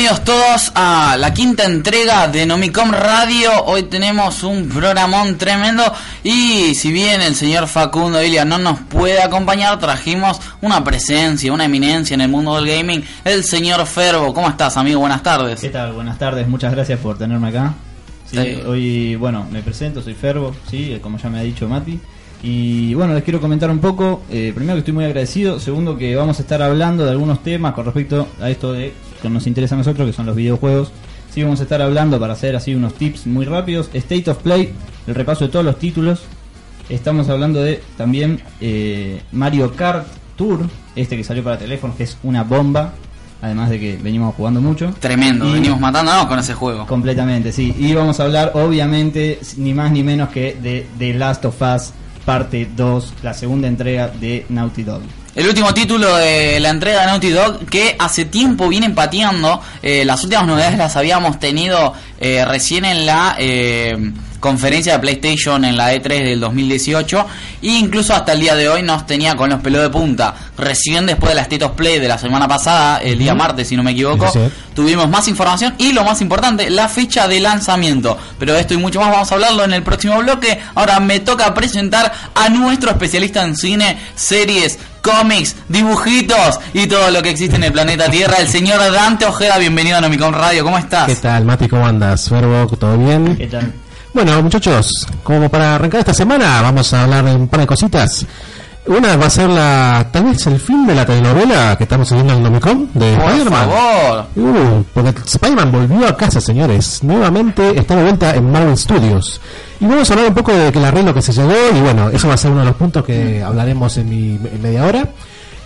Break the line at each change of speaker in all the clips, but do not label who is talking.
bienvenidos todos a la quinta entrega de Nomicom Radio. Hoy tenemos un programón tremendo y si bien el señor Facundo Ilia no nos puede acompañar, trajimos una presencia, una eminencia en el mundo del gaming, el señor Ferbo. ¿Cómo estás, amigo? Buenas tardes.
¿Qué tal? Buenas tardes, muchas gracias por tenerme acá. Sí,
Sí.
Hoy, bueno, me presento, soy Ferbo, sí, como ya me ha dicho Mati. Y bueno, les quiero comentar un poco, eh, primero que estoy muy agradecido, segundo que vamos a estar hablando de algunos temas con respecto a esto de nos interesa a nosotros, que son los videojuegos. Sí, vamos a estar hablando para hacer así unos tips muy rápidos. State of Play, el repaso de todos los títulos. Estamos hablando de también eh, Mario Kart Tour, este que salió para teléfonos, que es una bomba. Además de que venimos jugando mucho.
Tremendo,
Y-
venimos matándonos con ese juego.
Completamente, sí. Y vamos a hablar, obviamente, ni más ni menos que de The Last of Us parte 2, la segunda entrega de Naughty Dog.
El último título de la entrega de Naughty Dog que hace tiempo viene pateando. eh, las últimas novedades las habíamos tenido eh, recién en la eh, conferencia de PlayStation en la E3 del 2018 e incluso hasta el día de hoy nos tenía con los pelos de punta. Recién después de la State of Play de la semana pasada, el día martes si no me equivoco,
Sí, sí.
tuvimos más información y lo más importante, la fecha de lanzamiento. Pero de esto y mucho más vamos a hablarlo en el próximo bloque. Ahora me toca presentar a nuestro especialista en cine, series, cómics, dibujitos y todo lo que existe en el planeta Tierra, el señor Dante Ojeda. Bienvenido a Nomicon Radio, ¿cómo estás?
¿Qué tal, Mati? ¿Cómo andas? Verbo, ¿todo bien?
¿Qué tal?
Bueno, muchachos, como para arrancar esta semana, vamos a hablar de un par de cositas. Una va a ser la, tal vez el fin de la telenovela que estamos haciendo en Nomicom de
Por
Spider-Man.
favor.
Uh, porque Spider-Man volvió a casa, señores. Nuevamente está de vuelta en Marvel Studios. Y vamos a hablar un poco de que el arreglo que se llegó. Y bueno, eso va a ser uno de los puntos que hablaremos en, mi, en media hora.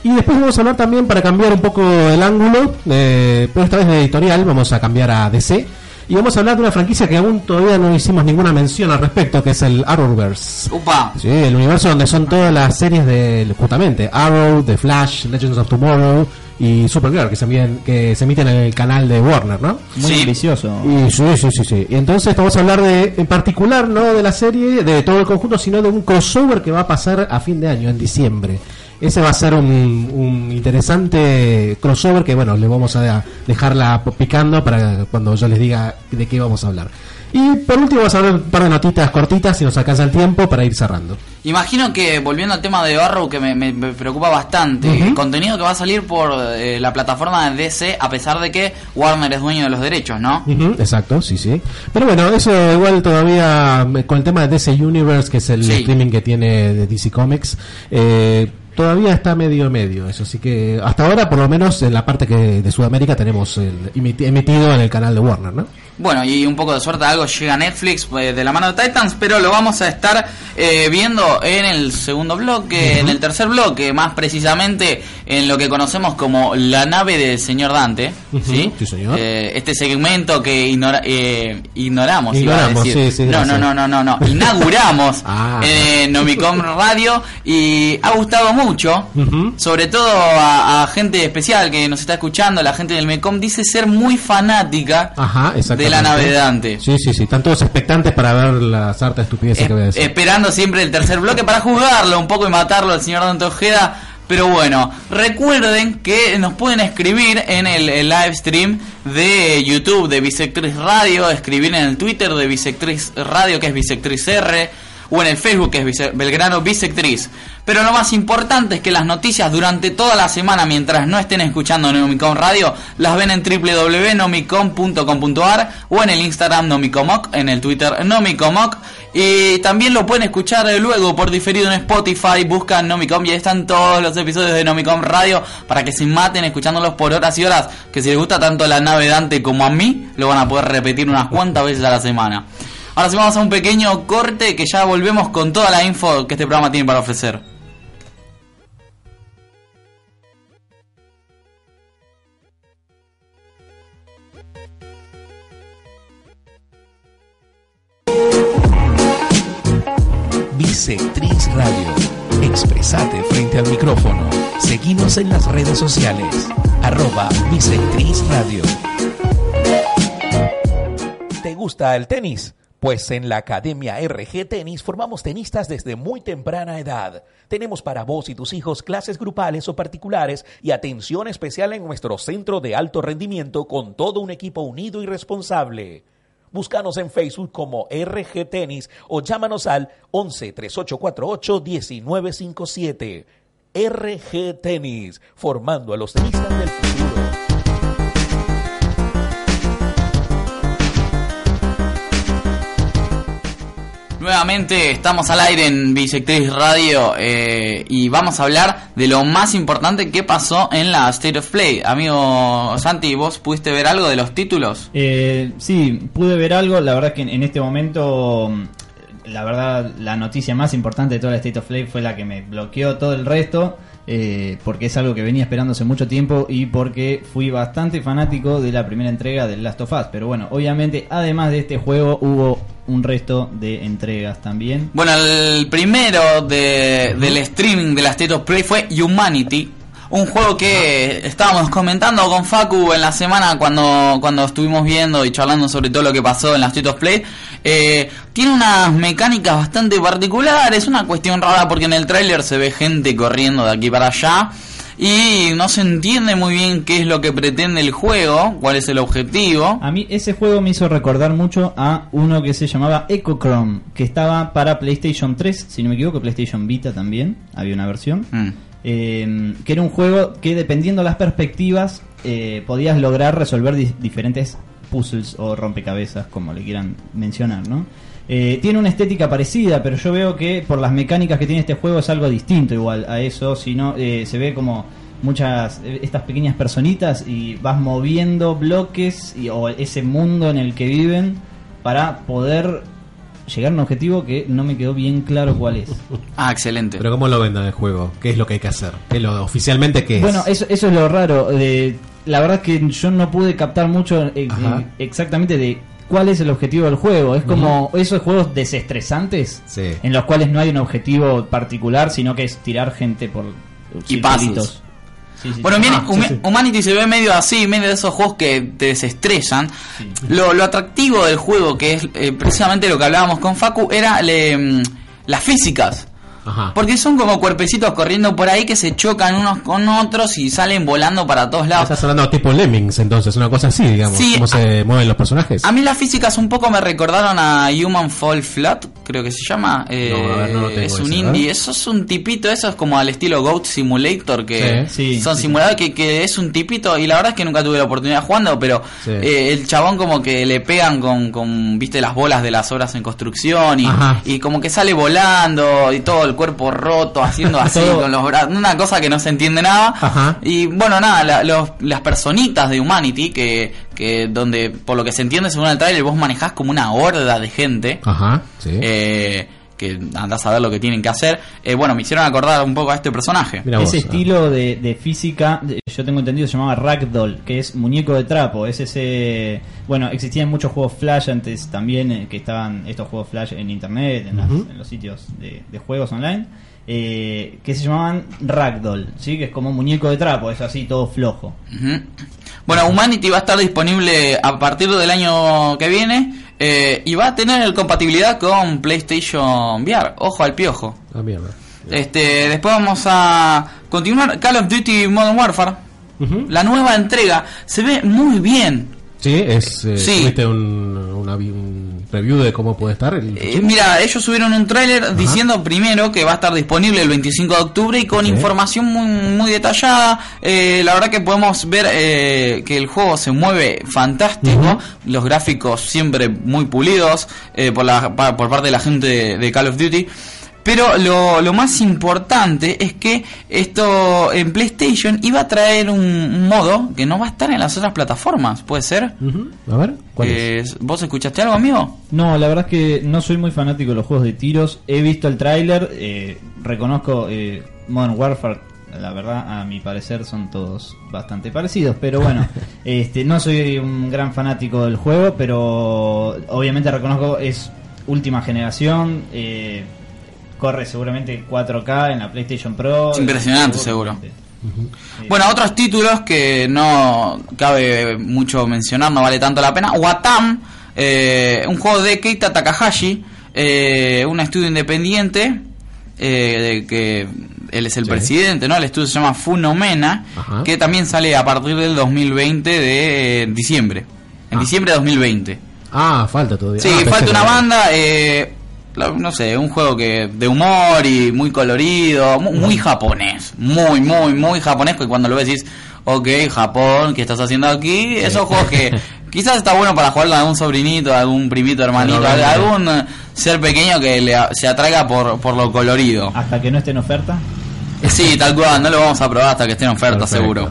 Y después vamos a hablar también para cambiar un poco el ángulo. eh, pero esta vez de editorial, vamos a cambiar a DC. Y vamos a hablar de una franquicia que aún todavía no hicimos ninguna mención al respecto, que es el Arrowverse.
Upa.
Sí, el universo donde son todas las series de justamente Arrow, The Flash, Legends of Tomorrow y Supergirl que se emiten, que se emiten en el canal de Warner, ¿no?
Muy
Sí.
ambicioso.
Y sí, sí, sí, sí. Y entonces vamos a hablar de, en particular, no de la serie, de todo el conjunto, sino de un crossover que va a pasar a fin de año, en diciembre. Ese va a ser un, un interesante crossover que, bueno, le vamos a dejarla picando para cuando yo les diga de qué vamos a hablar. Y por último vamos a hablar un par de notitas cortitas, si nos alcanza el tiempo, para ir cerrando.
Imagino que, volviendo al tema de Arrow, que me, me- me preocupa bastante, el contenido que va a salir por eh, la plataforma de DC, a pesar de que Warner es dueño de los derechos, ¿no?
Exacto, sí, sí. Pero bueno, eso igual todavía eh, con el tema de DC Universe, que es el
Sí.
streaming que tiene de DC Comics, eh, todavía está medio medio eso. Así que hasta ahora, por lo menos en la parte que de Sudamérica tenemos el emiti- emitido en el canal de Warner, ¿no?
Bueno, y un poco de suerte, algo llega a Netflix eh, de la mano de Titans, pero lo vamos a estar eh, viendo en el segundo bloque, en el tercer bloque, más precisamente en lo que conocemos como la nave del señor Dante. ¿sí?
sí, señor.
Eh, este segmento que ignora- eh, ignoramos, iba a
Ignoramos,
decir.
sí, sí,
no, no, no, no, no, no, inauguramos
Ah.
en Nomicom Radio y ha gustado mucho, sobre todo a, a gente especial que nos está escuchando, la gente del Mecom dice ser muy fanática
Ajá, exactamente.
De la nave de Dante.
Sí, sí, sí. Están todos expectantes para ver las hartas estupideces
Es-
que voy a decir.
esperando siempre el tercer bloque para juzgarlo un poco y matarlo al señor Dante Ojeda. Pero bueno, recuerden que nos pueden escribir en el, el live stream de YouTube de Bisectriz Radio, escribir en el Twitter de Bisectriz Radio, que es Bisectriz R, o en el Facebook, que es Belgrano Bisectriz. Pero lo más importante es que las noticias durante toda la semana, mientras no estén escuchando Nomicom Radio, las ven en www.nomicom.com.ar o en el Instagram Nomicomoc, en el Twitter Nomicomoc. Y también lo pueden escuchar luego por diferido en Spotify, buscan Nomicom y ahí están todos los episodios de Nomicom Radio para que se maten escuchándolos por horas y horas. Que si les gusta tanto la nave Dante como a mí, lo van a poder repetir unas cuantas veces a la semana. Ahora sí vamos a un pequeño corte que ya volvemos con toda la info que este programa tiene para ofrecer.
Bisectriz Radio. Expresate frente al micrófono. Seguimos en las redes sociales. Arroba Radio. ¿Te gusta el tenis? Pues en la Academia RG Tenis formamos tenistas desde muy temprana edad. Tenemos para vos y tus hijos clases grupales o particulares y atención especial en nuestro centro de alto rendimiento con todo un equipo unido y responsable. Búscanos en Facebook como RG Tenis o llámanos al 11 3848 1957. RG Tenis, formando a los tenistas del futuro.
Nuevamente estamos al aire en Bisectriz Radio eh, y vamos a hablar de lo más importante que pasó en la State of Play. Amigo Santi, ¿vos pudiste ver algo de los títulos?
Eh, sí, pude ver algo. La verdad que en, en este momento, la verdad, la noticia más importante de toda la State of Play fue la que me bloqueó todo el resto. Eh, porque es algo que venía esperando hace mucho tiempo y porque fui bastante fanático de la primera entrega del Last of Us. Pero bueno, obviamente, además de este juego, hubo un resto de entregas también.
Bueno, el primero de, del streaming de la State of Play fue Humanity. Un juego que estábamos comentando con Facu en la semana cuando, cuando estuvimos viendo y charlando sobre todo lo que pasó en la State of Play. Eh, tiene unas mecánicas bastante particulares, una cuestión rara porque en el tráiler se ve gente corriendo de aquí para allá y no se entiende muy bien qué es lo que pretende el juego, cuál es el objetivo.
A mí ese juego me hizo recordar mucho a uno que se llamaba Echochrome, que estaba para PlayStation 3, si no me equivoco, PlayStation Vita también, había una versión.
Mm.
Que era un juego que dependiendo las perspectivas eh, podías lograr resolver di- diferentes puzzles o rompecabezas, como le quieran mencionar, ¿no? Eh, tiene una estética parecida, pero yo veo que por las mecánicas que tiene este juego es algo distinto igual a eso, sino eh, se ve como muchas estas pequeñas personitas y vas moviendo bloques y, o ese mundo en el que viven para poder llegar a un objetivo que no me quedó bien claro cuál es.
Ah, excelente.
Pero ¿cómo lo venden el juego? ¿Qué es lo que hay que hacer? ¿Qué es lo, oficialmente qué es?
Bueno, eso, eso es lo raro. eh, la verdad que yo no pude captar mucho eh, eh, exactamente de cuál es el objetivo del juego. Es como esos juegos desestresantes
Sí.
en los cuales no hay un objetivo particular, sino que es tirar gente por
Y pasos.
Sí, sí,
Bueno, bien,
Ah.
Humanity se ve medio así, medio de esos juegos que te desestresan. Lo, lo atractivo del juego, que es eh, precisamente lo que hablábamos con Facu, era le, mm, las físicas.
Ajá.
Porque son como cuerpecitos corriendo por ahí que se chocan unos con otros y salen volando para todos lados.
Estás hablando tipo Lemmings, entonces, una cosa así, digamos.
Sí,
¿Cómo se mueven los personajes?
A mí las físicas un poco me recordaron a Human Fall Flat, creo que se llama. Eh,
No, ver, no lo tengo
es un
ese,
indie, eso es un tipito, eso es como al estilo Goat Simulator, que
Sí, sí,
son
sí.
simuladores que, que es un tipito, y la verdad es que nunca tuve la oportunidad jugando, pero eh, el chabón como que le pegan con, con, viste, las bolas de las obras en construcción, y, y como que sale volando, y todo el cuerpo roto, haciendo así con los brazos, una cosa que no se entiende nada.
Ajá.
Y bueno, nada, la- los- las personitas de Humanity, que, que donde por lo que se entiende según el trailer vos manejás como una horda de gente,
Ajá, sí.
eh, que andás a ver lo que tienen que hacer, eh, bueno, me hicieron acordar un poco a este personaje.
Vos,
ese
ah.
estilo de, de física, de- yo tengo entendido, se llamaba Ragdoll, que es muñeco de trapo. Es ese. Bueno, existían muchos juegos Flash antes también, eh, que estaban estos juegos Flash en internet, en, las- en los sitios de, de juegos online, eh, que se llamaban Ragdoll, ¿sí? que es como muñeco de trapo, es así todo flojo.
Ujú. Bueno, Humanity va a estar disponible a partir del año que viene eh, y va a tener compatibilidad con PlayStation VR. Ojo al piojo.
Ah, mierda.
Este, después vamos a continuar Call of Duty Modern Warfare. La nueva entrega se ve muy bien.
Sí, es. Eh,
Sí.
¿Tuviste un, una un review de cómo puede estar? El...
Eh, mira, ellos subieron un tráiler diciendo primero que va a estar disponible el 25 de octubre y con información muy, muy detallada. Eh, la verdad que podemos ver eh, que el juego se mueve fantástico, los gráficos siempre muy pulidos eh, por, la, pa- por parte de la gente de Call of Duty. Pero lo, lo más importante es que esto en PlayStation iba a traer un, modo que no va a estar en las otras plataformas, ¿puede ser?
A ver, ¿cuál es?
Eh, ¿Vos escuchaste algo, amigo?
No, la verdad es que no soy muy fanático de los juegos de tiros. He visto el tráiler, eh, reconozco eh, Modern Warfare. La verdad, a mi parecer son todos bastante parecidos, pero bueno, este, no soy un gran fanático del juego, pero obviamente reconozco es última generación, eh, corre seguramente 4K en la PlayStation Pro.
Es impresionante.
Eh,
Bueno, otros títulos que no cabe mucho mencionar, no vale tanto la pena. Watam Eh, un juego de Keita Takahashi, eh, un estudio independiente, eh, de que él es el
Sí.
presidente, ¿no? El estudio se llama Funomena,
Ajá.
que también sale a partir del 2020 de eh, diciembre. En
Ah.
diciembre de 2020.
Ah, falta todavía.
Sí,
Ah,
falta una banda, eh, no sé, un juego que de humor y muy colorido, mu- muy, japonés, muy, muy, muy japonés, que cuando lo ves decís, ok, Japón, ¿qué estás haciendo aquí? Esos juegos que quizás está bueno para jugar con algún sobrinito, algún primito, hermanito, algún eh, ser pequeño que le, a- se atraiga por, por lo colorido.
Hasta que no esté en oferta.
Sí, tal cual, no lo vamos a probar hasta que esté en oferta,
Perfecto.
seguro.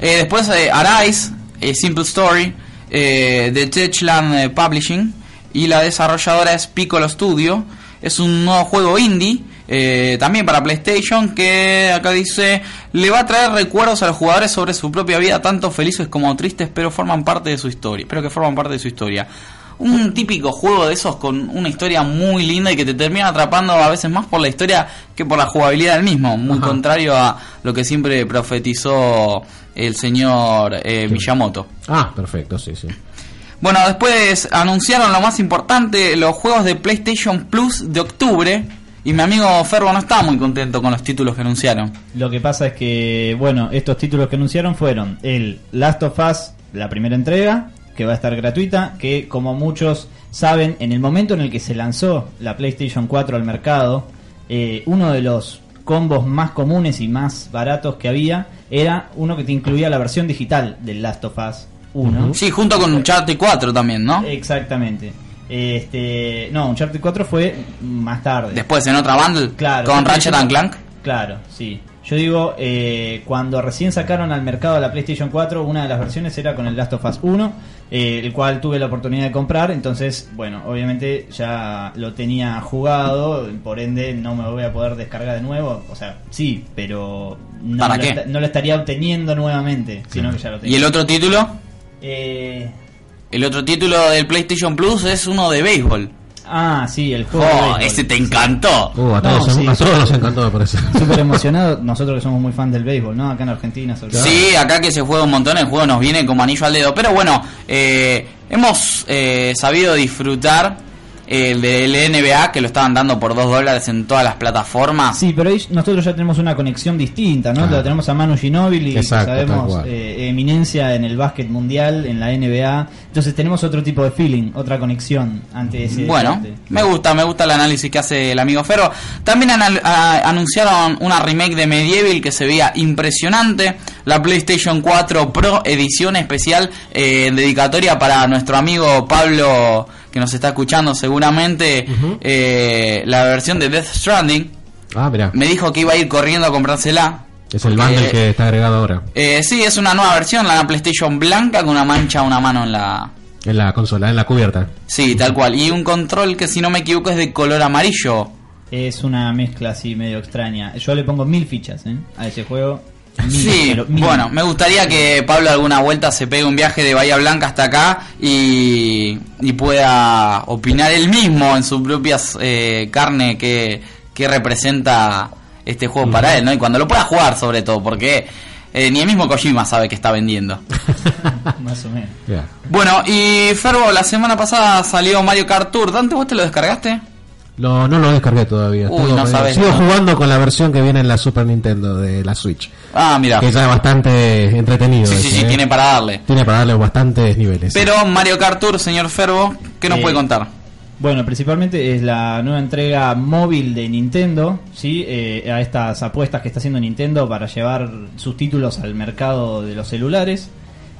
Eh, después, eh, Arise, eh, Simple Story, eh, de Techland eh, Publishing, y la desarrolladora es Piccolo Studio. Es un nuevo juego indie, eh, también para PlayStation, que acá dice, le va a traer recuerdos a los jugadores sobre su propia vida, tanto felices como tristes, pero forman parte de su historia. Pero que forman parte de su historia. Un típico juego de esos con una historia muy linda y que te termina atrapando a veces más por la historia que por la jugabilidad del mismo. Muy
Ajá.
contrario a lo que siempre profetizó el señor eh, Miyamoto.
Ah, perfecto, sí, sí.
Bueno, después anunciaron lo más importante, los juegos de PlayStation Plus de octubre. Y mi amigo Ferro no estaba muy contento con los títulos que anunciaron.
Lo que pasa es que, bueno, estos títulos que anunciaron fueron el Last of Us, la primera entrega, que va a estar gratuita, que como muchos saben, en el momento en el que se lanzó la PlayStation 4 al mercado, eh, uno de los combos más comunes y más baratos que había era uno que te incluía la versión digital del Last of Us 1.
Ujú.
Sí, junto con Uncharted 4 también, ¿no?
Exactamente. Este, no, Uncharted 4 fue más tarde.
Después en otra bundle
Claro.
con Ratchet and Clank.
Claro, sí. Yo digo, eh, cuando recién sacaron al mercado la PlayStation 4, una de las versiones era con el Last of Us 1, eh, el cual tuve la oportunidad de comprar. Entonces, bueno, obviamente ya lo tenía jugado, por ende no me voy a poder descargar de nuevo. O sea, sí, pero no,
¿Para
lo,
qué?
no lo estaría obteniendo nuevamente, sino que ya lo tenía.
¿Y el otro título?
Eh,
El otro título del PlayStation Plus es uno de béisbol.
ah, sí, el juego.
Oh, ese te encantó.
Uh, a
No,
todos,
sí.
a todos nos encantó, me parece.
Súper emocionado, nosotros que somos muy fan del béisbol, ¿no? Acá en Argentina, sobre todo.
Sí, acá que se juega un montón, el juego nos viene como anillo al dedo. Pero bueno, eh, hemos eh, sabido disfrutar el del NBA, que lo estaban dando por 2 dólares en todas las plataformas.
Sí, pero ahí nosotros ya tenemos una conexión distinta, ¿no?
Claro.
Tenemos a Manu Ginóbili, que sabemos eh, eminencia en el básquet mundial, en la NBA. Entonces tenemos otro tipo de feeling, otra conexión ante ese
Bueno,
deporte.
me gusta, me gusta el análisis que hace el amigo Ferro. También anunciaron una remake de Medieval que se veía impresionante. La PlayStation 4 Pro edición especial eh, dedicatoria para nuestro amigo Pablo que nos está escuchando seguramente. Eh, la versión de Death Stranding.
Ah, mira,
Me dijo que iba a ir corriendo a comprársela.
es el bundle que está agregado ahora
eh, sí, es una nueva versión, la PlayStation blanca con una mancha, una mano en la...
en la consola, en la cubierta.
Sí, tal cual. Y un control que si no me equivoco es de color amarillo.
Es una mezcla así medio extraña. Yo le pongo mil fichas ¿eh? a ese juego.
Sí,
pero
bueno, me gustaría que Pablo alguna vuelta se pegue un viaje de Bahía Blanca hasta acá y, y pueda opinar él mismo en su propia eh, carne que, que representa este juego para él, ¿no? Y cuando lo pueda jugar sobre todo, porque eh, ni el mismo Kojima sabe que está vendiendo.
Más o menos.
Bueno, y Ferbo, la semana pasada salió Mario Kart Tour. ¿Dante, vos te lo descargaste?
Lo- no lo descargué todavía.
Uy,
Tengo-
no sabes,
sigo
¿no?
jugando con la versión que viene en la Super Nintendo de la Switch.
Ah, mira.
Que ya es bastante entretenido.
Sí, sí,
ese,
sí,
¿eh?
tiene para darle.
Tiene para darle bastantes niveles.
Pero Mario Kart Tour, señor Ferbo, ¿qué nos
Eh,
puede contar?
Bueno, principalmente es la nueva entrega móvil de Nintendo, ¿sí? Eh, a estas apuestas que está haciendo Nintendo para llevar sus títulos al mercado de los celulares.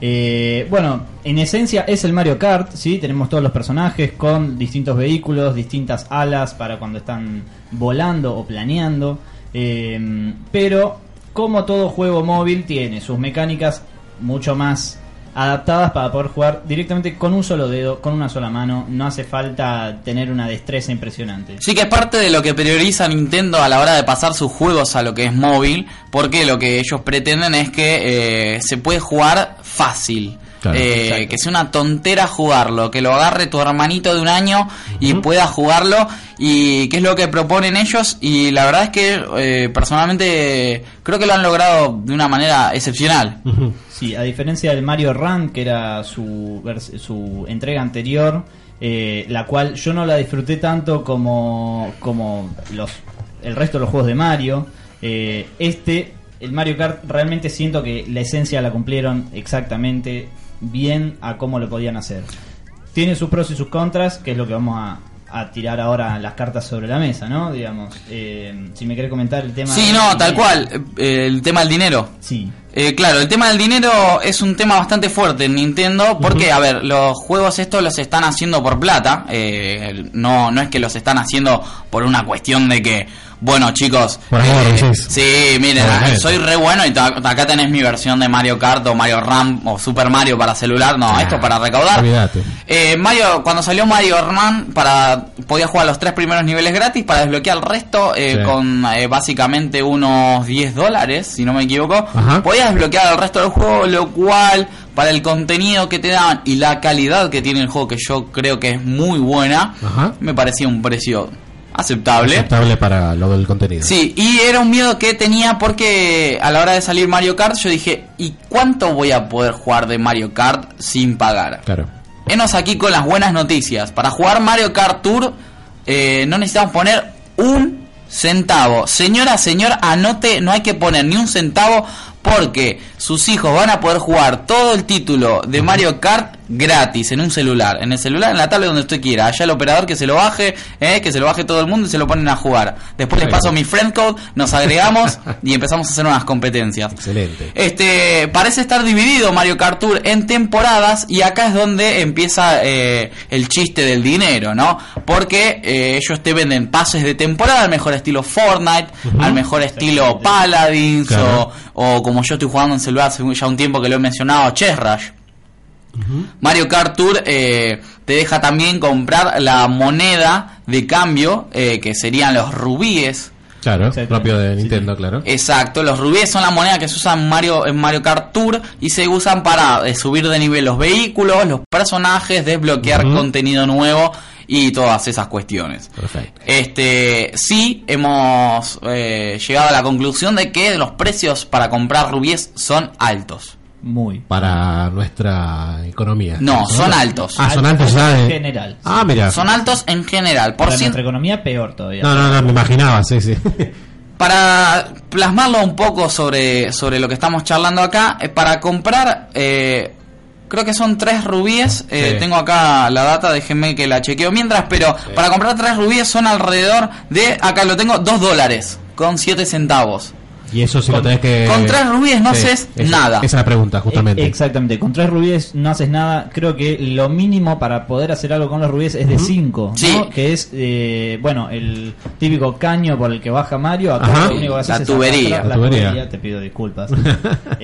Eh, bueno, en esencia es el Mario Kart, ¿sí? Tenemos todos los personajes con distintos vehículos, distintas alas para cuando están volando o planeando. Eh, pero, como todo juego móvil, tiene sus mecánicas mucho más adaptadas para poder jugar directamente con un solo dedo, con una sola mano. No hace falta tener una destreza impresionante.
Sí que es parte de lo que prioriza Nintendo a la hora de pasar sus juegos a lo que es móvil, porque lo que ellos pretenden es que eh, se puede jugar fácil.
Claro.
Eh, que sea una tontera jugarlo, que lo agarre tu hermanito de un año y pueda jugarlo y qué es lo que proponen ellos y la verdad es que eh, personalmente creo que lo han logrado de una manera excepcional.
Sí, a diferencia del Mario Run, que era su, su entrega anterior, eh, la cual yo no la disfruté tanto como, como los, el resto de los juegos de Mario. eh, este, el Mario Kart, realmente siento que la esencia la cumplieron exactamente bien a cómo lo podían hacer. Tiene sus pros y sus contras, que es lo que vamos a, a tirar ahora las cartas sobre la mesa, ¿no? Digamos, eh, si me querés comentar el tema...
Sí, no, tal cual, el tema del dinero.
Sí,
Eh, claro, el tema del dinero es un tema bastante fuerte en Nintendo porque, a ver, los juegos estos los están haciendo por plata, eh, no, no es que los están haciendo por una cuestión de que, bueno chicos,
amor,
eh, sí, miren,
Obviamente.
soy re bueno y acá tenés mi versión de Mario Kart o Mario Ram o Super Mario para celular, no, esto es para recaudar. Eh, Mario, cuando salió Mario Run, para podía jugar los tres primeros niveles gratis para desbloquear el resto eh,
Sí.
con eh, básicamente unos 10 dólares, si no me equivoco.
Ajá.
Podías desbloquear el resto del juego, lo cual para el contenido que te daban y la calidad que tiene el juego, que yo creo que es muy buena,
Ajá.
me parecía un precio aceptable.
Aceptable para lo del contenido.
Sí, y era un miedo que tenía porque a la hora de salir Mario Kart yo dije, ¿y cuánto voy a poder jugar de Mario Kart sin pagar?
Claro.
Enos aquí con las buenas noticias. Para jugar Mario Kart Tour eh, no necesitamos poner un centavo. Señora, señor, anote, no hay que poner ni un centavo porque sus hijos van a poder jugar todo el título de Mario Kart gratis en un celular. En el celular, en la tablet, donde usted quiera. Allá el operador que se lo baje, eh, que se lo baje todo el mundo y se lo ponen a jugar. Después les paso mi friend code, nos agregamos y empezamos a hacer unas competencias.
Excelente.
Este parece estar dividido Mario Kart Tour en temporadas y acá es donde empieza eh, el chiste del dinero, ¿no? Porque eh, ellos te venden pases de temporada al mejor estilo Fortnite, al mejor estilo Paladins
Claro.
o, o como yo estoy jugando en celular hace ya un tiempo que lo he mencionado, Chess Rush. Mario Kart Tour eh, te deja también comprar la moneda de cambio, eh, que serían los rubíes.
Claro, propio de Nintendo,
sí.
claro.
Exacto, los rubíes son la moneda que se usan en Mario, en Mario Kart Tour y se usan para eh, subir de nivel los vehículos, los personajes, desbloquear contenido nuevo y todas esas cuestiones.
Perfecto.
Este, sí, hemos eh, llegado a la conclusión de que los precios para comprar rubíes son altos.
Muy.
Para nuestra economía.
No, son altos.
Ah, son altos
en
de...
general.
Ah, mira.
Son altos en general. Por
Para
cien-
nuestra economía peor todavía.
No, no, no, me imaginaba, sí, sí.
para plasmarlo un poco sobre, sobre lo que estamos charlando acá, eh, para comprar, eh, creo que son tres rubíes, eh,
Sí.
tengo acá la data, déjenme que la chequeo mientras, pero para comprar tres rubíes son alrededor de, acá lo tengo, dos dólares con siete centavos.
Y eso si lo tenés que...
con tres rubíes no haces
esa-
nada.
Esa es la pregunta, justamente.
Eh, Exactamente, con tres rubíes no haces nada. Creo que lo mínimo para poder hacer algo con los rubíes es de cinco,
Sí.
¿no? Que es, eh, bueno, el típico caño por el que baja Mario. Acá
Ajá.
lo único que haces
La
es
tubería.
La tubería.
Te pido disculpas.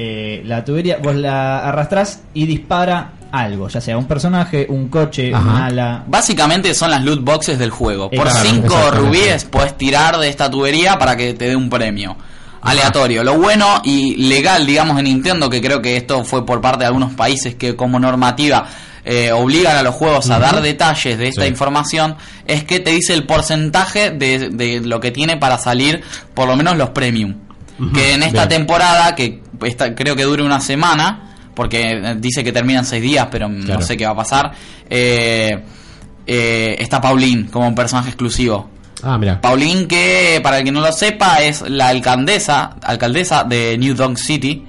Eh, la tubería, vos la arrastrás y dispara algo, ya sea un personaje, un coche,
Ajá.
un ala.
Básicamente son las loot boxes del juego. Por
Exacto,
5
exactamente.
rubíes puedes tirar de esta tubería para que te dé un premio. Aleatorio. Lo bueno y legal, digamos, en Nintendo, que creo que esto fue por parte de algunos países que como normativa eh, obligan a los juegos a dar detalles de esta
Sí.
información, es que te dice el porcentaje de, de lo que tiene para salir por lo menos los premium. Que en esta
Bien.
temporada, que esta, creo que dure una semana, porque eh, dice que terminan seis días, pero no sé qué va a pasar. Eh, eh, está Pauline como un personaje exclusivo.
Ah, mira.
Pauline que, para el que no lo sepa, es la alcaldesa, alcaldesa de New Donk City,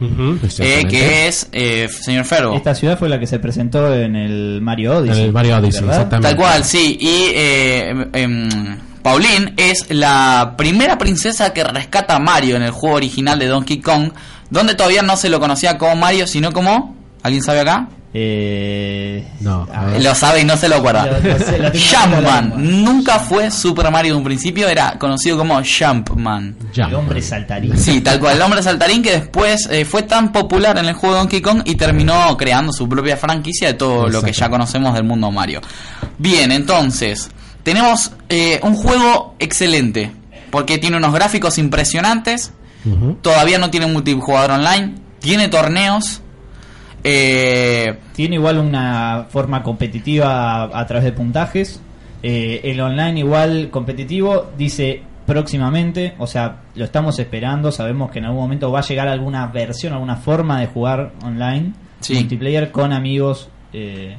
eh, que es eh, señor Ferro.
Esta ciudad fue la que se presentó en el Mario Odyssey.
En el Mario Odyssey,
¿verdad?
exactamente.
Tal cual, sí. Y eh, em, em, Pauline es la primera princesa que rescata a Mario en el juego original de Donkey Kong, donde todavía no se lo conocía como Mario, sino como... ¿Alguien sabe acá?
Eh,
No.
Lo sabe y no se lo acuerda.
Lo- lo sé, lo tengo en la
Jumpman. Nunca fue Super Mario de un principio, era conocido como Jumpman.
Ya.
El hombre saltarín.
Sí, tal cual. El hombre saltarín que después eh, fue tan popular en el juego de Donkey Kong y terminó creando su propia franquicia de todo lo que ya conocemos del mundo Mario. Bien, entonces, tenemos eh, un juego excelente. Porque tiene unos gráficos impresionantes. Todavía no tiene multijugador online. Tiene torneos. Eh,
Tiene igual una forma competitiva a, a través de puntajes. Eh, el online igual competitivo dice próximamente, o sea, lo estamos esperando, sabemos que en algún momento va a llegar alguna versión, alguna forma de jugar online,
Sí.
multiplayer con amigos. eh,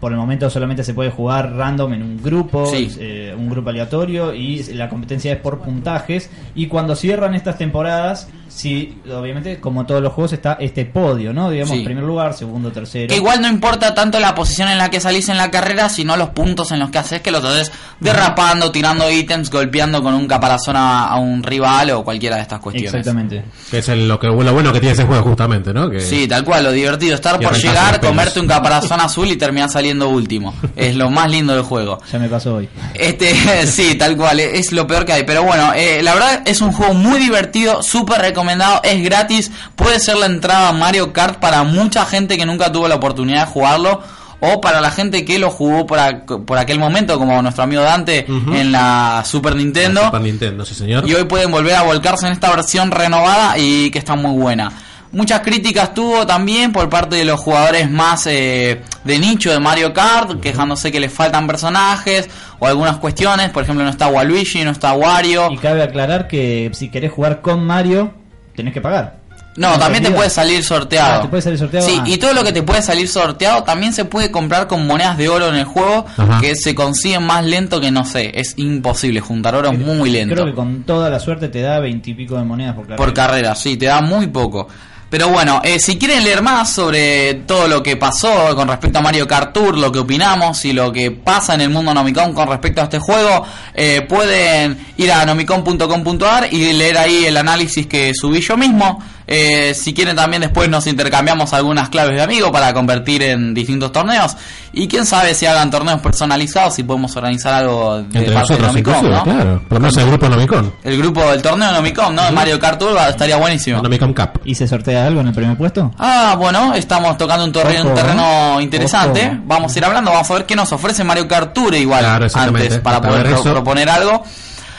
por el momento solamente se puede jugar random en un grupo,
Sí.
eh, un grupo aleatorio y la competencia es por puntajes. Y cuando cierran estas temporadas, sí, obviamente, como todos los juegos, está este podio, ¿no? Digamos,
Sí.
primer lugar, segundo, tercero.
que igual no importa tanto la posición en la que salís en la carrera, sino los puntos en los que haces, que los haces derrapando, tirando ítems, golpeando con un caparazón a, a un rival o cualquiera de estas cuestiones.
Exactamente.
Que es el- lo, que, lo bueno que tiene ese juego justamente, ¿no? Que
Sí, tal cual, lo divertido, estar
Y
por llegar, comerte un caparazón azul y terminar saliendo último. Es lo más lindo del juego.
Ya me pasó hoy.
Este, sí, tal cual, es lo peor que hay. Pero bueno, eh, la verdad es un juego muy divertido, súper recomendado, es gratis, puede ser la entrada a Mario Kart para mucha gente que nunca tuvo la oportunidad de jugarlo. O para la gente que lo jugó por, ac- por aquel momento, como nuestro amigo Dante en la Super Nintendo.
Super Nintendo, sí señor.
Y hoy pueden volver a volcarse en esta versión renovada y que está muy buena. Muchas críticas tuvo también por parte de los jugadores más eh, de nicho de Mario Kart, quejándose que les faltan personajes o algunas cuestiones. Por ejemplo, no está Waluigi, no está Wario.
Y cabe aclarar que si querés jugar con Mario, tenés que pagar.
No, también te puede salir sorteado.
Ah, ¿te puede salir sorteado?
Sí,
Ah.
y todo lo que te puede salir sorteado también se puede comprar con monedas de oro en el juego,
Ajá.
que se consiguen más lento que no sé. Es imposible juntar oro muy lento.
Creo que con toda la suerte te da veintipico de monedas por carrera.
Por carrera, sí, te da muy poco. Pero bueno, eh, si quieren leer más sobre todo lo que pasó con respecto a Mario Kart Tour, lo que opinamos y lo que pasa en el mundo Nomicon con respecto a este juego, eh, pueden ir a nomicon.com.ar y leer ahí el análisis que subí yo mismo. Eh, si quieren también después nos intercambiamos algunas claves de amigo para convertir en distintos torneos. Y quién sabe si hagan torneos personalizados, si podemos organizar algo de
Entre
parte de
nosotros,
Nomicon, ¿no?
claro. Por lo menos el grupo Nomicon.
El grupo del torneo Nomicon, ¿no? De Mario Kart estaría buenísimo.
Nomicon Cup.
¿Y se sortea algo en el primer puesto?
Ah, bueno, estamos tocando un, torre-
Ojo,
un terreno
¿eh?
interesante.
Ojo.
Vamos a ir hablando, vamos a ver qué nos ofrece Mario Kart Tour igual
Claro,
antes para poder
ver
pro-
eso.
proponer algo.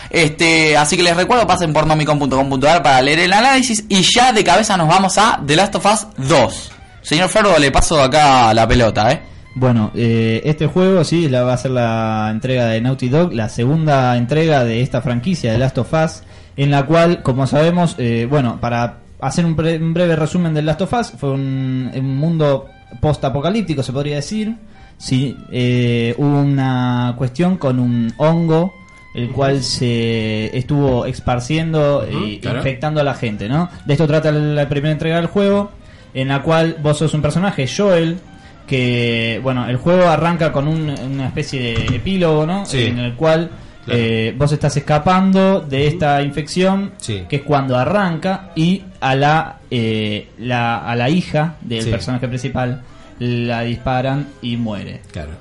Este, así que les recuerdo, pasen por nomicon.com.ar para leer el análisis y ya de cabeza nos vamos a The Last of Us 2. Señor Ferro, le paso acá la pelota, ¿eh?
Bueno, eh, este juego sí la va a ser la entrega de Naughty Dog, la segunda entrega de esta franquicia de Last of Us, en la cual, como sabemos, eh, bueno, para hacer un, un breve resumen de Last of Us, fue un, un mundo post-apocalíptico, se podría decir. Sí, eh, hubo una cuestión con un hongo, el cual se estuvo esparciendo y
claro.
infectando a la gente, ¿no? De esto trata la primera entrega del juego, en la cual vos sos un personaje, Joel, que, bueno, el juego arranca con un- una especie de epílogo, ¿no?
Sí.
En el cual
Claro.
eh, vos estás escapando de esta infección,
Sí.
que es cuando arranca, y a la, eh, la, a la hija del
Sí.
personaje principal la disparan y muere.
Claro.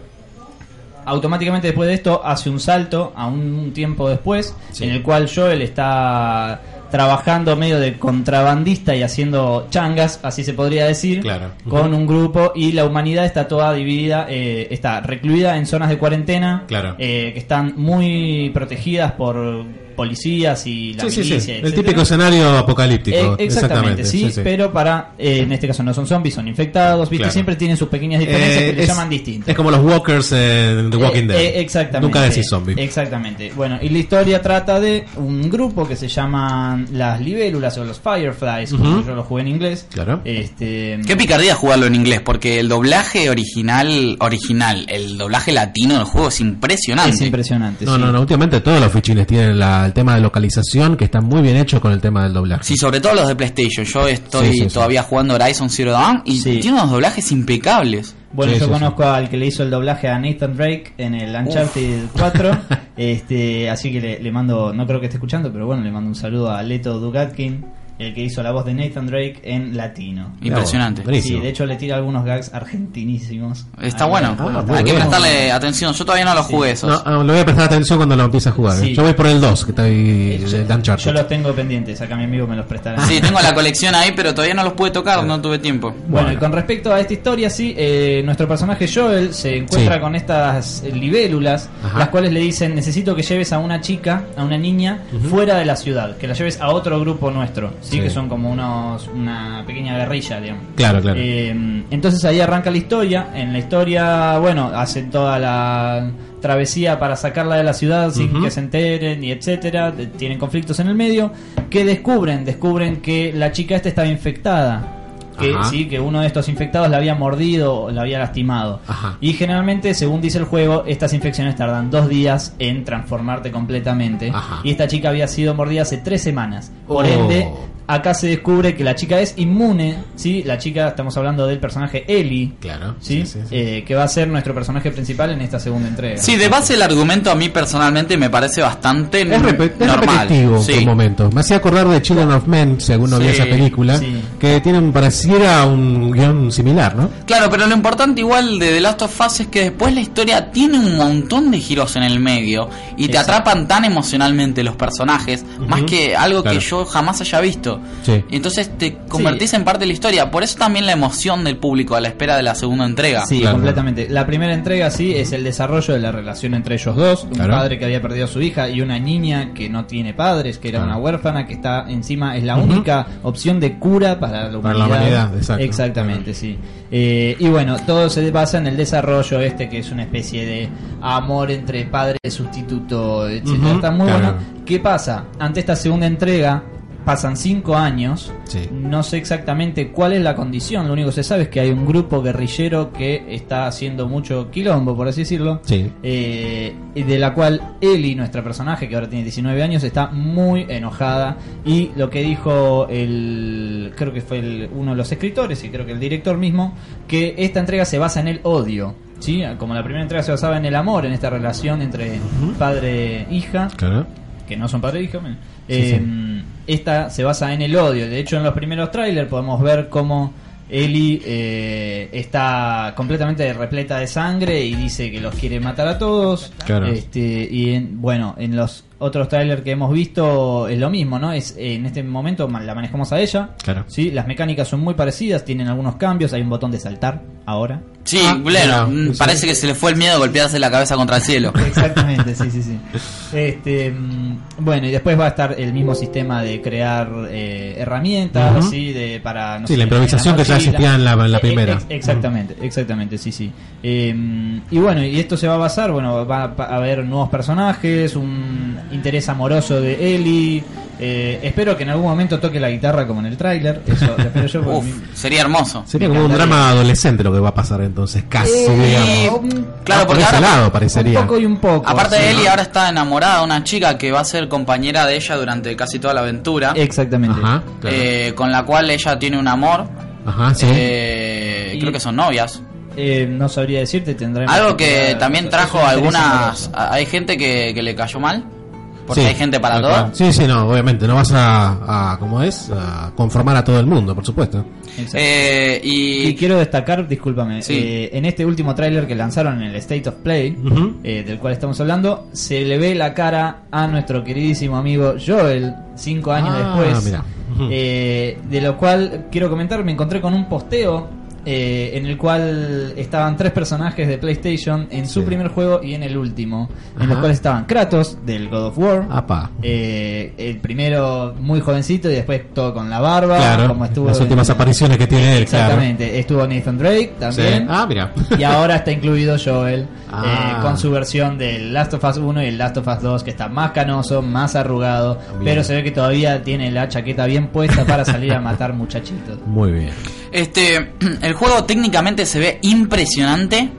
Automáticamente después de esto hace un salto a un tiempo después,
Sí.
en el cual Joel está trabajando medio de contrabandista y haciendo changas, así se podría decir,
Claro.
con un grupo y la humanidad está toda dividida, eh, está recluida en zonas de cuarentena,
Claro.
eh, que están muy protegidas por policías y la
Sí, sí, sí.
milicia,
El típico escenario apocalíptico.
Eh, exactamente, sí, pero para, eh, en este caso no son zombies, son infectados, viste,
Claro.
siempre tienen sus pequeñas diferencias
Eh,
que le
es,
llaman distintas.
es como los walkers en The Walking
Eh,
Dead.
eh, exactamente.
Nunca decís zombie.
Exactamente. Bueno, y la historia trata de un grupo que se llaman las libélulas o los fireflies, como yo lo jugué en inglés.
Claro.
Este,
Qué picardía jugarlo en inglés, porque el doblaje original, original, el doblaje latino del juego es impresionante.
es impresionante.
No,
sí.
no, no. Últimamente todos los fichines tienen la- el tema de localización que está muy bien hecho con el tema del doblaje.
Sí, sobre todo los de PlayStation. Yo estoy
Sí, sí, sí.
todavía jugando Horizon Zero Dawn y
Sí.
tiene unos doblajes impecables.
Bueno,
Sí,
yo
sí,
conozco al que le hizo el doblaje a Nathan Drake en el Uncharted 4. este, así que le, le mando, no creo que esté escuchando, pero bueno, le mando un saludo a Leto Dugatkin, el que hizo la voz de Nathan Drake en latino.
Impresionante.
Sí, de hecho le tira algunos gags argentinísimos.
Está
Ahí,
bueno.
Ah,
Hay que prestarle atención. Yo todavía no los jugué esos.
No, ah, le voy a prestar atención cuando lo empiece a jugar. ¿eh?
Sí.
Yo voy por el 2, que está ahí, el de Uncharted.
Yo los tengo pendientes, acá mi amigo me los prestará.
Sí, tengo la colección ahí, pero todavía no los pude tocar, no tuve tiempo.
Bueno,
Bueno.
y con respecto a esta historia, sí, eh, nuestro personaje Joel se encuentra
Sí.
con estas eh, libélulas,
Ajá.
las cuales le dicen, necesito que lleves a una chica, a una niña, fuera de la ciudad, que la lleves a otro grupo nuestro, ¿sí?
Sí.
que son como unos una pequeña guerrilla, digamos.
Claro, claro.
Eh, entonces ahí arranca la historia. En la historia, bueno, hacen toda la travesía para sacarla de la ciudad sin que se enteren y etcétera. Tienen conflictos en el medio. que descubren? Descubren que la chica esta estaba infectada. Que
Ajá.
sí, que uno de estos infectados la había mordido o la había lastimado.
Ajá.
Y generalmente, según dice el juego, estas infecciones tardan dos días en transformarte completamente.
Ajá.
Y esta chica había sido mordida hace tres semanas. Por
Oh.
ende, acá se descubre que la chica es inmune. ¿sí? La chica, estamos hablando del personaje Ellie.
Claro.
¿sí?
sí, sí, sí.
Eh, que va a ser nuestro personaje principal en esta segunda entrega.
Sí, de base el argumento a mí personalmente me parece bastante
Es, es
normal.
repetitivo
Sí.
por momentos. Me hacía acordar de Children of Men, según no vi esa película,
sí.
que tienen pareciera un guion similar, ¿no?
Claro, pero lo importante igual de The Last of Us es que después la historia tiene un montón de giros en el medio y te
Exacto.
atrapan tan emocionalmente los personajes, más que algo
Claro.
que yo jamás haya visto.
Sí.
Y entonces te convertís en parte de la historia. Por eso también la emoción del público a la espera de la segunda entrega.
Sí,
Claro.
completamente. La primera entrega sí es el desarrollo de la relación entre ellos dos, un
Claro.
padre que había perdido a su hija y una niña que no tiene padres, que era
Claro.
una huérfana, que está encima es la única opción de cura para la
Para
humanidad.
la humanidad, exacto.
Exactamente, sí. Eh, y bueno, todo se basa en el desarrollo este que es una especie de amor entre padre y sustituto, etcétera.
Ujú,
Está muy
claro.
bueno. ¿Qué pasa? Ante esta segunda entrega pasan cinco años.
Sí.
No sé exactamente cuál es la condición. Lo único que se sabe es que hay un grupo guerrillero que está haciendo mucho quilombo, por así decirlo.
Sí.
Eh, y de la cual Ellie, nuestra personaje, que ahora tiene 19 años, está muy enojada. Y lo que dijo el. Creo que fue el- uno de los escritores y creo que el director mismo, que esta entrega se basa en el odio. ¿sí? Como la primera entrega se basaba en el amor, en esta relación entre padre e hija
Claro.
Que no son padre e.
Sí,
Eh, Esta se basa en el odio. De hecho, en los primeros trailers podemos ver cómo Ellie eh, está completamente repleta de sangre y dice que los quiere matar a todos.
Claro.
Este, y en- bueno, en los otros trailers que hemos visto es lo mismo, ¿no? Es en este momento la manejamos a ella.
Claro.
Sí, las mecánicas son muy parecidas, tienen algunos cambios, hay un botón de saltar ahora.
Sí,
Ah,
bueno, mm, parece que se le fue el miedo a golpearse la cabeza contra el cielo.
Exactamente, sí, sí, sí. Este, mm, bueno, y después va a estar el mismo sistema de crear eh, herramientas,
Ujú.
¿sí? De, para, no
Sí,
sé,
la improvisación que ya existía en la- en la
Eh,
primera.
ex- exactamente, exactamente, sí, sí. Eh, y bueno, y esto se va a basar, bueno, va a a haber nuevos personajes, un interés amoroso de Ellie. eh, espero que en algún momento toque la guitarra como en el tráiler, eso lo espero yo. porque
Uf, sería hermoso.
Sería como un drama adolescente lo que va a pasar entonces, casi,
Eh,
digamos.
un-
Claro,
por
porque
ese
ahora,
lado parecería.
un poco y un poco.
aparte
sí.
de Ellie, ahora está enamorada de una chica que va a ser compañera de ella durante casi toda la aventura.
Exactamente.
Ajá, claro.
eh, con la cual ella tiene un amor.
Ajá, sí.
eh,
Y-
Creo que son novias.
Eh, no sabría decirte, tendremos
Algo que también trajo algunas. Hay gente que, que le cayó mal. Porque
Sí,
hay gente para todo.
Sí, sí, no, obviamente. No vas a, a ¿cómo es? A conformar a todo el mundo, por supuesto.
Eh, y,
Y quiero destacar, discúlpame,
Sí.
eh, en este último tráiler que lanzaron en el State of Play, eh, del cual estamos hablando, se le ve la cara a nuestro queridísimo amigo Joel, cinco años
Ah,
después.
mira.
Eh, de lo cual quiero comentar, me encontré con un posteo eh, en el cual estaban tres personajes de PlayStation en su
Sí.
primer juego y en el último, en los cuales estaban Kratos del God of War.
Apa.
Eh, el primero muy jovencito y después todo con la barba,
Claro,
como estuvo
las
en-
últimas apariciones que tiene él, claro.
Exactamente, estuvo Nathan Drake
Sí.
también.
Ah, mira.
Y ahora está incluido Joel
Ah.
eh, con su versión del Last of Us 1 y el Last of Us 2, que está más canoso, más arrugado,
Bien.
pero se ve que todavía tiene la chaqueta bien puesta para salir a matar muchachitos.
Muy bien.
Este, el juego técnicamente se ve impresionante.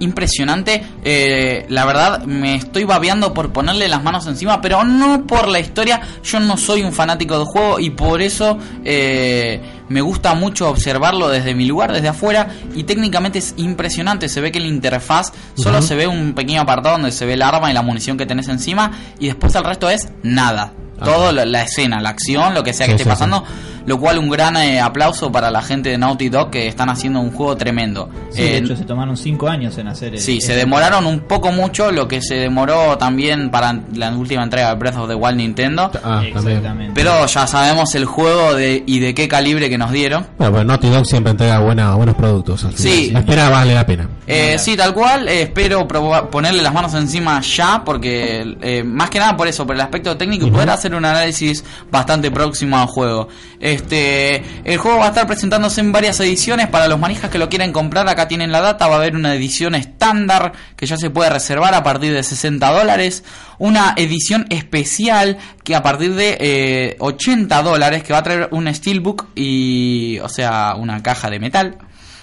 Impresionante. Eh, la verdad, me estoy babeando por ponerle las manos encima, pero no por la historia. Yo no soy un fanático del juego y por eso eh, me gusta mucho observarlo desde mi lugar, desde afuera. Y técnicamente es impresionante. Se ve que la interfaz solo se ve un pequeño apartado donde se ve el arma y la munición que tenés encima. Y después el resto es nada.
Ah.
Todo la, la escena, la acción, lo que sea que esté
sí,
pasando. Lo cual un gran eh, aplauso para la gente de Naughty Dog que están haciendo un juego tremendo.
Sí, de
Eh,
hecho se tomaron 5 años en hacer el-
Sí, se
el-
demoraron un poco mucho, lo que se demoró también para la última entrega de Breath of the Wild Nintendo.
Ah.
Exactamente.
Pero ya sabemos el juego de, y de qué calibre que nos dieron.
Bueno, pues Naughty Dog siempre entrega buena, buenos productos. al final.
Sí.
La espera vale la pena.
Eh, sí, tal cual. eh, espero ponerle las manos encima ya, porque eh, más que nada por eso, por el aspecto técnico, y poder hacer un análisis bastante próximo al juego. Este, el juego va a estar presentándose en varias ediciones. Para los manijas que lo quieren comprar, acá tienen la data. Va a haber una edición estándar que ya se puede reservar a partir de 60 dólares. Una edición especial que a partir de eh, 80 dólares, que va a traer un steelbook y, o sea, una caja de metal.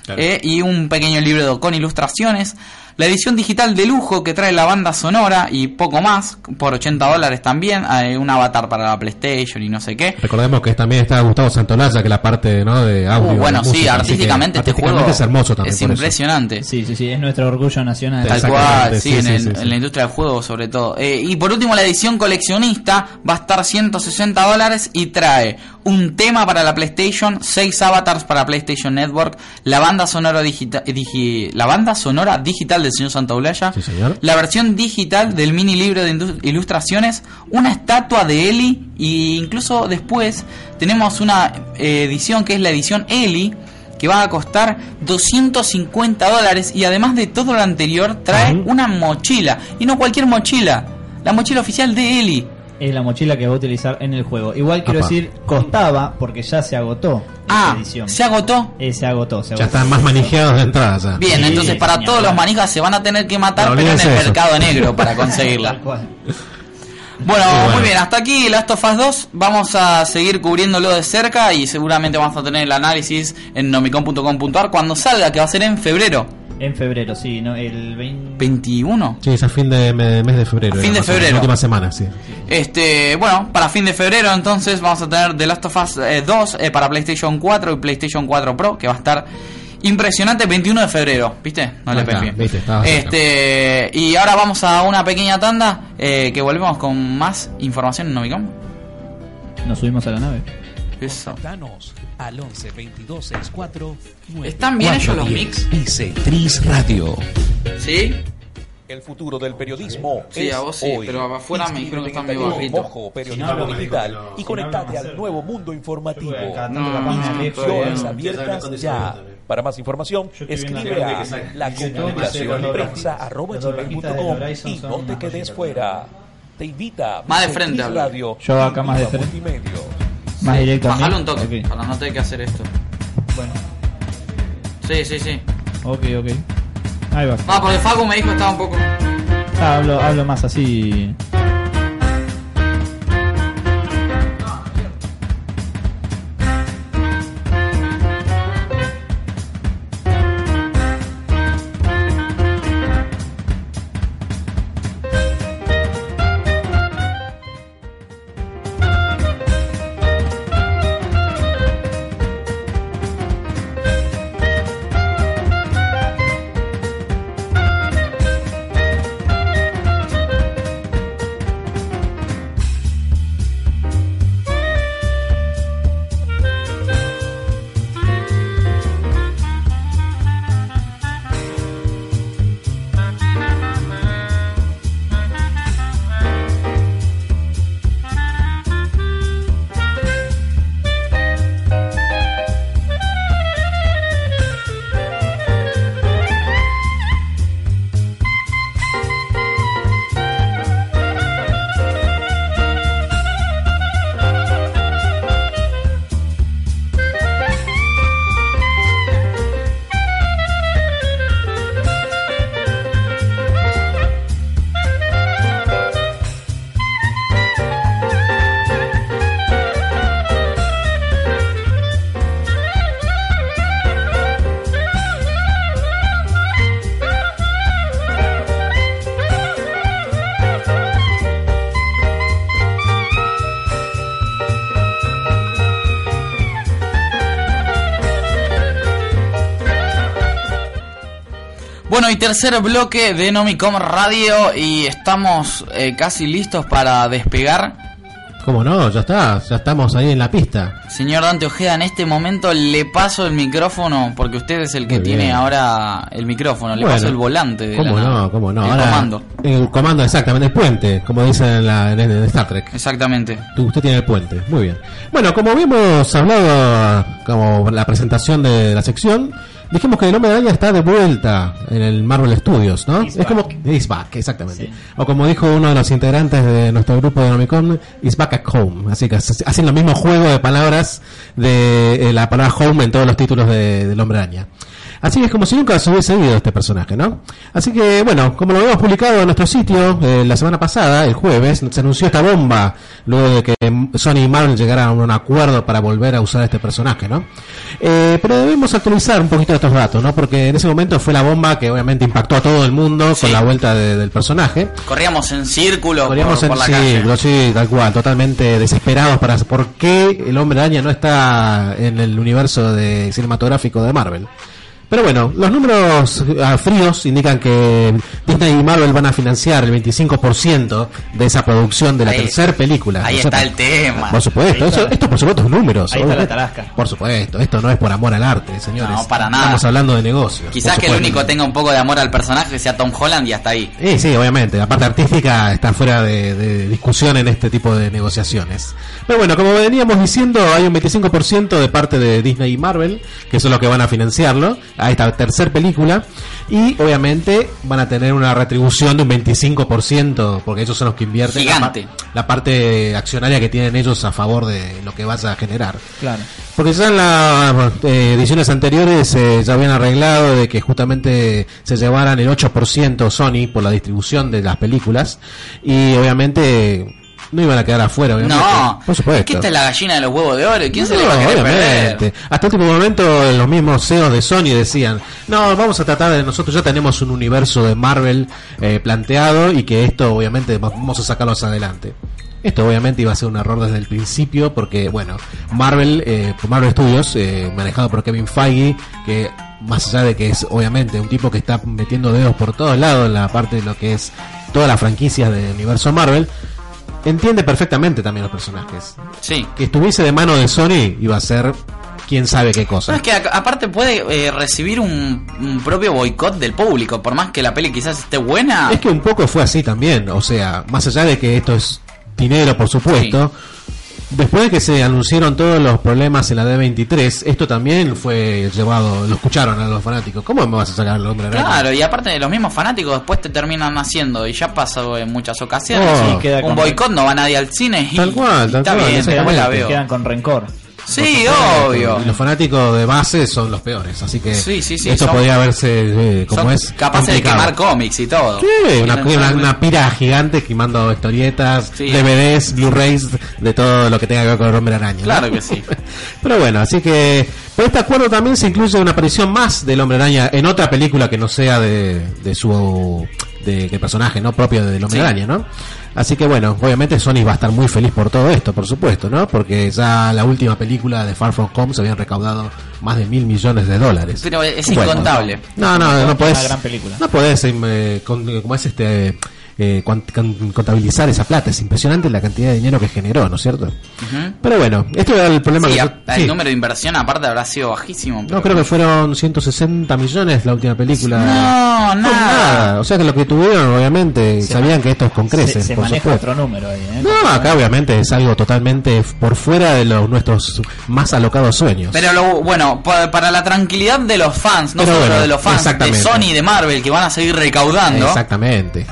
Claro.
Eh, y un pequeño libro con ilustraciones. La edición digital de lujo que trae la banda sonora y poco más, por 80 dólares también. eh, un avatar para la PlayStation y no sé qué.
Recordemos que también está Gustavo Santolaya, que la parte ¿no? de audio.
Uh, bueno,
de
sí,
música,
artísticamente este
artísticamente
juego
es hermoso también.
es impresionante.
Sí, sí, sí, es nuestro orgullo nacional.
Tal cual, sí,
sí,
en,
sí,
el-
sí,
en
sí.
la industria del juego sobre todo. Eh, y por último la edición coleccionista va a estar 160 dólares y trae un tema para la PlayStation, 6 avatars para PlayStation Network, la banda sonora digital, la banda sonora digital del señor Santaolalla,
Sí, señor.
la versión digital del mini libro de ilustraciones, una estatua de Eli e incluso después tenemos una eh, edición que es la edición Eli que va a costar 250 dólares y además de todo lo anterior trae una mochila y no cualquier mochila, la mochila oficial de Eli.
Es la mochila que va a utilizar en el juego. Igual quiero decir, costaba porque ya se agotó
Ah,
edición.
se agotó.
Eh, se agotó, se
Ya
agotó.
están más manijeados de entrada. Ya.
Bien,
Sí,
entonces para todos los manijas se van a tener que matar
No,
pero en el
eso.
mercado negro para conseguirla. Bueno,
Sí, bueno.
muy bien, hasta aquí Last of Us 2. Vamos a seguir cubriéndolo de cerca y seguramente vamos a tener el análisis en nomicon.com.ar cuando salga, que va a ser en febrero.
En febrero, sí, ¿no? El 20...
21.
Sí, es a fin de me- mes de febrero.
Fin
era
de febrero.
La última semana, sí.
Este, bueno, para fin de febrero entonces vamos a tener The Last of Us eh, 2 eh, para PlayStation 4 y PlayStation 4 Pro, que va a estar impresionante 21 de febrero, ¿viste? No le pegué. Este, y ahora vamos a una pequeña tanda eh, que volvemos con más información en Nomicon.
Nos subimos a la nave.
Eso.
Danos al 11 22 64 9
¿Están bien ellos los mix?
Radio.
¿Sí?
El futuro del periodismo
Sí,
es
a vos sí,
hoy.
pero afuera me dijeron que está medio bajito.
Mojo Periodismo
Si no hablo
Digital y
no
conectate al nuevo mundo informativo.
No,
Inscripciones
eh,
abiertas ya. Para más información, escribe a la comunicación prensa y no te quedes fuera. Te invita
Más de frente.
Radio
Yo acá
y
más de frente. Más.
Bajalo un toque,
Ok.
para no tener que hacer esto.
Bueno,
Sí, sí, sí.
ok, ok. Ahí va.
Ah, porque Facu me dijo que estaba un poco...
Ah, hablo, hablo más así.
Bueno, y tercer bloque de Nomicom Radio y estamos eh, casi listos para despegar.
¿Cómo no? Ya está, ya estamos ahí en la pista.
Señor Dante Ojeda, en este momento le paso el micrófono, porque usted es el que
Muy
tiene
bien.
ahora el micrófono, le
Bueno,
paso el volante. De
¿Cómo
la
no? ¿Cómo no?
El
Ahora-
comando.
El comando, exactamente, el puente, como dicen en, la, en Star Trek.
Exactamente.
Tú- Usted tiene el puente, muy bien. Bueno, como habíamos hablado, como la presentación de la sección, dijimos que el hombre araña está de vuelta en el Marvel Studios, ¿no? Es como. Is back, exactamente.
Sí.
O como dijo uno de los integrantes de nuestro grupo de Nomicon, is back at home. Así que hace- hacen el mismo juego de palabras de eh, la palabra home en todos los títulos de- del hombre araña. Así es como si nunca se hubiese ido este personaje, ¿no? Así que, bueno, como lo habíamos publicado en nuestro sitio eh, la semana pasada, el jueves, se anunció esta bomba luego de que Sony y Marvel llegaran a un acuerdo para volver a usar este personaje, ¿no? Eh, pero debemos actualizar un poquito estos datos, ¿no? Porque en ese momento fue la bomba que obviamente impactó a todo el mundo
Sí.
con la vuelta de- del personaje.
Corríamos en círculo por,
Corríamos
por
en
la
sí,
calle.
sí, tal cual, totalmente desesperados para por qué el hombre araña no está en el universo de cinematográfico de Marvel. Pero bueno, los números ah, fríos indican que Disney y Marvel van a financiar el 25% de esa producción de la tercera película.
ahí
¿no es
está el tema.
Por supuesto, eso- esto por supuesto es números.
Ahí está la tarasca.
Por supuesto, esto no es por amor al arte, señores.
No, para nada.
Estamos hablando de negocios.
Quizás que el único tenga un poco de amor al personaje sea Tom Holland y hasta ahí.
Eh, sí, obviamente. La parte artística está fuera de, de discusión en este tipo de negociaciones. Pero bueno, como veníamos diciendo, hay un 25% de parte de Disney y Marvel, que son los que van a financiarlo, a esta tercera película. Y obviamente van a tener una retribución de un 25%, porque ellos son los que invierten la,
Gigante.
pa- la parte accionaria que tienen ellos a favor de lo que vaya a generar.
Claro.
Porque ya en las eh, ediciones anteriores eh, ya habían arreglado de que justamente se llevaran el 8% Sony por la distribución de las películas y obviamente no iban a quedar afuera, obviamente.
No,
por supuesto.
es que esta es la gallina de los huevos de oro. ¿Quién se le va a querer
obviamente.
perder?
Hasta el último momento los mismos CEOs de Sony decían, no, vamos a tratar de nosotros ya tenemos un universo de Marvel eh, planteado y que esto obviamente vamos a sacarlos adelante. Esto obviamente iba a ser un error desde el principio porque, bueno, Marvel, eh, Marvel Studios, eh, manejado por Kevin Feige, que más allá de que es obviamente un tipo que está metiendo dedos por todos lados en la parte de lo que es todas las franquicias del universo Marvel, entiende perfectamente también los personajes
Sí.
que estuviese de mano de Sony iba a ser quién sabe qué
No,
cosa.
es que a- aparte puede eh, recibir un, un propio boicot del público, por más que la peli quizás esté buena.
Es que un poco fue así también, o sea, más allá de que esto es dinero, por supuesto, después de que se anunciaron todos los problemas en la D23, esto también fue llevado, lo escucharon a los fanáticos. ¿Cómo me vas a sacar al hombre araña?
Claro, y aparte los mismos fanáticos después te terminan haciendo, y ya pasó en muchas ocasiones,
Oh.
Sí,
un boicot no va nadie al cine y,
Tal cual,
y
tal
está
cual,
bien,
exactamente.
después la veo.
Quedan con rencor.
Sí, obvio.
Y los fanáticos de base son los peores, así que
Sí, sí, sí,
esto
son-
podría verse eh, como
Son
es
capaces de quemar cómics y todo.
Sí, una,
Tienen-
una, una pira gigante quemando historietas. DVDs, Blu-rays, de todo lo que tenga que ver con el hombre araña. ¿no?
Claro que sí.
Pero bueno, así que por este acuerdo también se incluye una aparición más del hombre araña en otra película que no sea de, de su de, de personaje no propio del hombre araña, ¿no? Así que bueno, obviamente Sony va a estar muy feliz por todo esto, por supuesto, ¿no? Porque ya la última película de Far From Home se habían recaudado más de mil millones de dólares.
Pero es
Bueno.
incontable.
No, no, no
Una
podés.
gran película.
No podés, eh, con- como es este, eh, contabilizar esa plata. Es impresionante la cantidad de dinero que generó, ¿no es cierto? Pero bueno, este era el problema
Sí,
que.
a- el
sí.
número de inversión aparte habrá sido bajísimo.
No, creo que fueron 160 millones la última película.
No,
No,
nada.
O sea que lo que tuvieron, obviamente,
Se
sabían que esto es con creces,
Se, se
por
maneja
supuesto.
otro número ahí, ¿eh?
No, acá obviamente es algo totalmente por fuera de los nuestros más alocados sueños.
Pero lo, bueno, pa- para la tranquilidad de los fans, no
Pero
solo
bueno,
de los fans de. Sony y de Marvel que van a seguir recaudando,
Exactamente.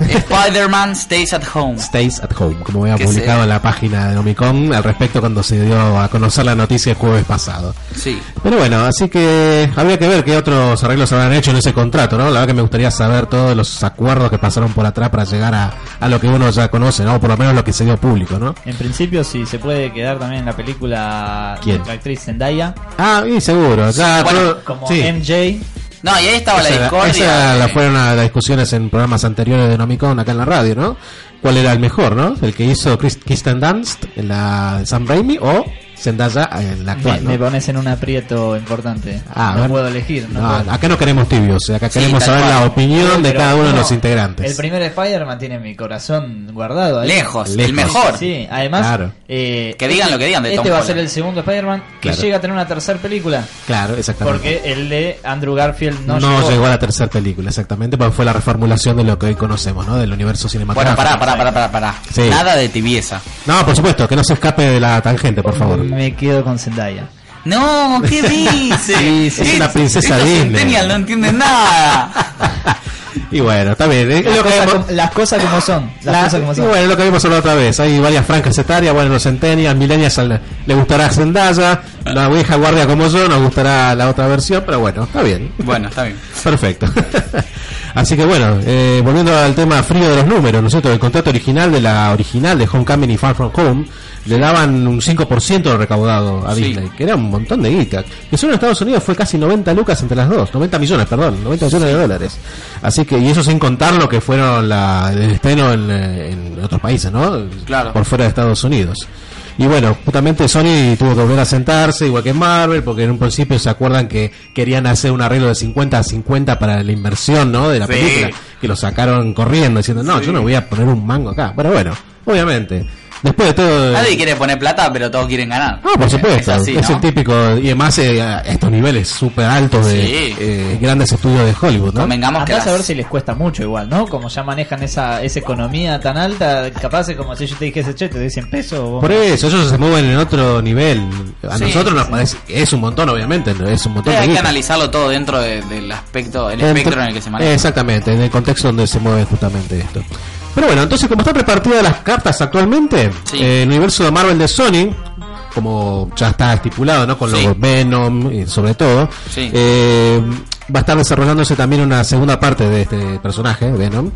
Spider-Man Stays at Home.
Stays at Home, como había publicado
se-
en la página de Omicom al respecto cuando se dio a conocer la noticia el jueves pasado.
Sí.
Pero bueno, así que habría que ver qué otros arreglos habrán hecho en ese contrato, ¿no? La verdad que me gustaría saber todos los acuerdos que pasaron por atrás para llegar a, a lo que uno ya conoce, ¿no? Por lo menos lo que se dio público, ¿no?
En principio, si se puede quedar también en la película
¿Quién?
nuestra actriz Zendaya,
Ah, y seguro, ya
Bueno,
todo-
como
sí.
MJ.
No, y ahí estaba la
Esa,
discordia.
esa
de-
la fueron a las discusiones en programas anteriores de Nomicon acá en la radio, ¿no? ¿Cuál era el mejor, no? ¿El que hizo Chris- Kristen Dunst en la de Sam Raimi o Zendaya en la
Me,
actual. ¿no?
me pones en un aprieto importante.
Ah,
no
bueno.
puedo elegir. No
No,
puedo.
acá no queremos tibios, acá
Sí,
queremos saber
cual.
la opinión de cada uno de los integrantes.
El primer Spider-Man tiene mi corazón guardado. ahí.
Lejos,
Lejos.
el mejor.
Sí, además.
Claro.
eh,
Que digan lo que digan de
Este
Tom
va a ser el segundo Spider-Man que
Claro.
llega a tener una tercera película.
Claro, exactamente.
Porque el de Andrew Garfield no,
no,
llegó.
a la tercera película, exactamente, porque fue la reformulación de lo que hoy conocemos, ¿no? Del universo
Bueno,
cinematográfico.
pará, pará, pará, pará, pará.
Sí.
Nada de tibieza.
No, por supuesto, que no se escape de la tangente, por favor.
Me quedo con Zendaya.
No, ¿qué dice?
Sí, sí, es una princesa Disney.
no entienden nada.
Y bueno, está bien.
Las
lo
cosas, como, las cosas como son. Las
la-
cosas como
y
son.
bueno, es lo que vimos la otra vez. Hay varias franjas etarias. Bueno, los centennials, millennials al- le gustará Zendaya. La vieja guardia como yo nos gustará la otra versión. Pero bueno, está bien.
Bueno, está bien.
Perfecto. Así que bueno, eh, volviendo al tema frío de los números, ¿no es cierto? El contrato original de la original de Homecoming y Far From Home le daban un 5% de recaudado a
Sí.
Disney, que era un montón de guita. Que solo en Estados Unidos fue casi 90 lucas entre las dos, 90 millones, perdón, 90 millones de dólares. Así que, y eso sin contar lo que fueron la, el estreno en, eh, en otros países, ¿no?
Claro.
Por fuera de Estados Unidos. Y bueno, justamente Sony tuvo que volver a sentarse, igual que Marvel, porque en un principio se acuerdan que querían hacer un arreglo de 50 a 50 para la inversión, ¿no? De la
Sí.
película, que lo sacaron corriendo, diciendo, no,
Sí.
yo no voy a poner un mango acá. Pero bueno, obviamente, después de todo...
Nadie quiere poner plata, pero todos quieren ganar.
No, por supuesto,
Es así,
es
¿no?
el típico, y además eh, a estos niveles súper altos de
Sí.
eh, grandes estudios de Hollywood, ¿no?
Convengamos que
Andás a
las-
ver si les cuesta mucho igual, ¿no? Como ya manejan esa, esa economía tan alta, capaz es como si yo te dijese, che, te doy 100 pesos. vos-
Por eso, ellos se mueven en otro nivel. A
Sí,
nosotros nos
sí.
parece, es un montón, obviamente, es un montón
Eh,
de
hay que analizarlo todo dentro de- del aspecto, el espectro en el que se maneja.
Exactamente, en el contexto donde se mueve justamente esto. Pero bueno, entonces como están repartidas las cartas actualmente,
Sí.
eh, el universo de Marvel de Sony, como ya está estipulado, ¿no? Con
Sí.
los Venom y sobre todo,
Sí.
eh, va a estar desarrollándose también una segunda parte de este personaje, Venom,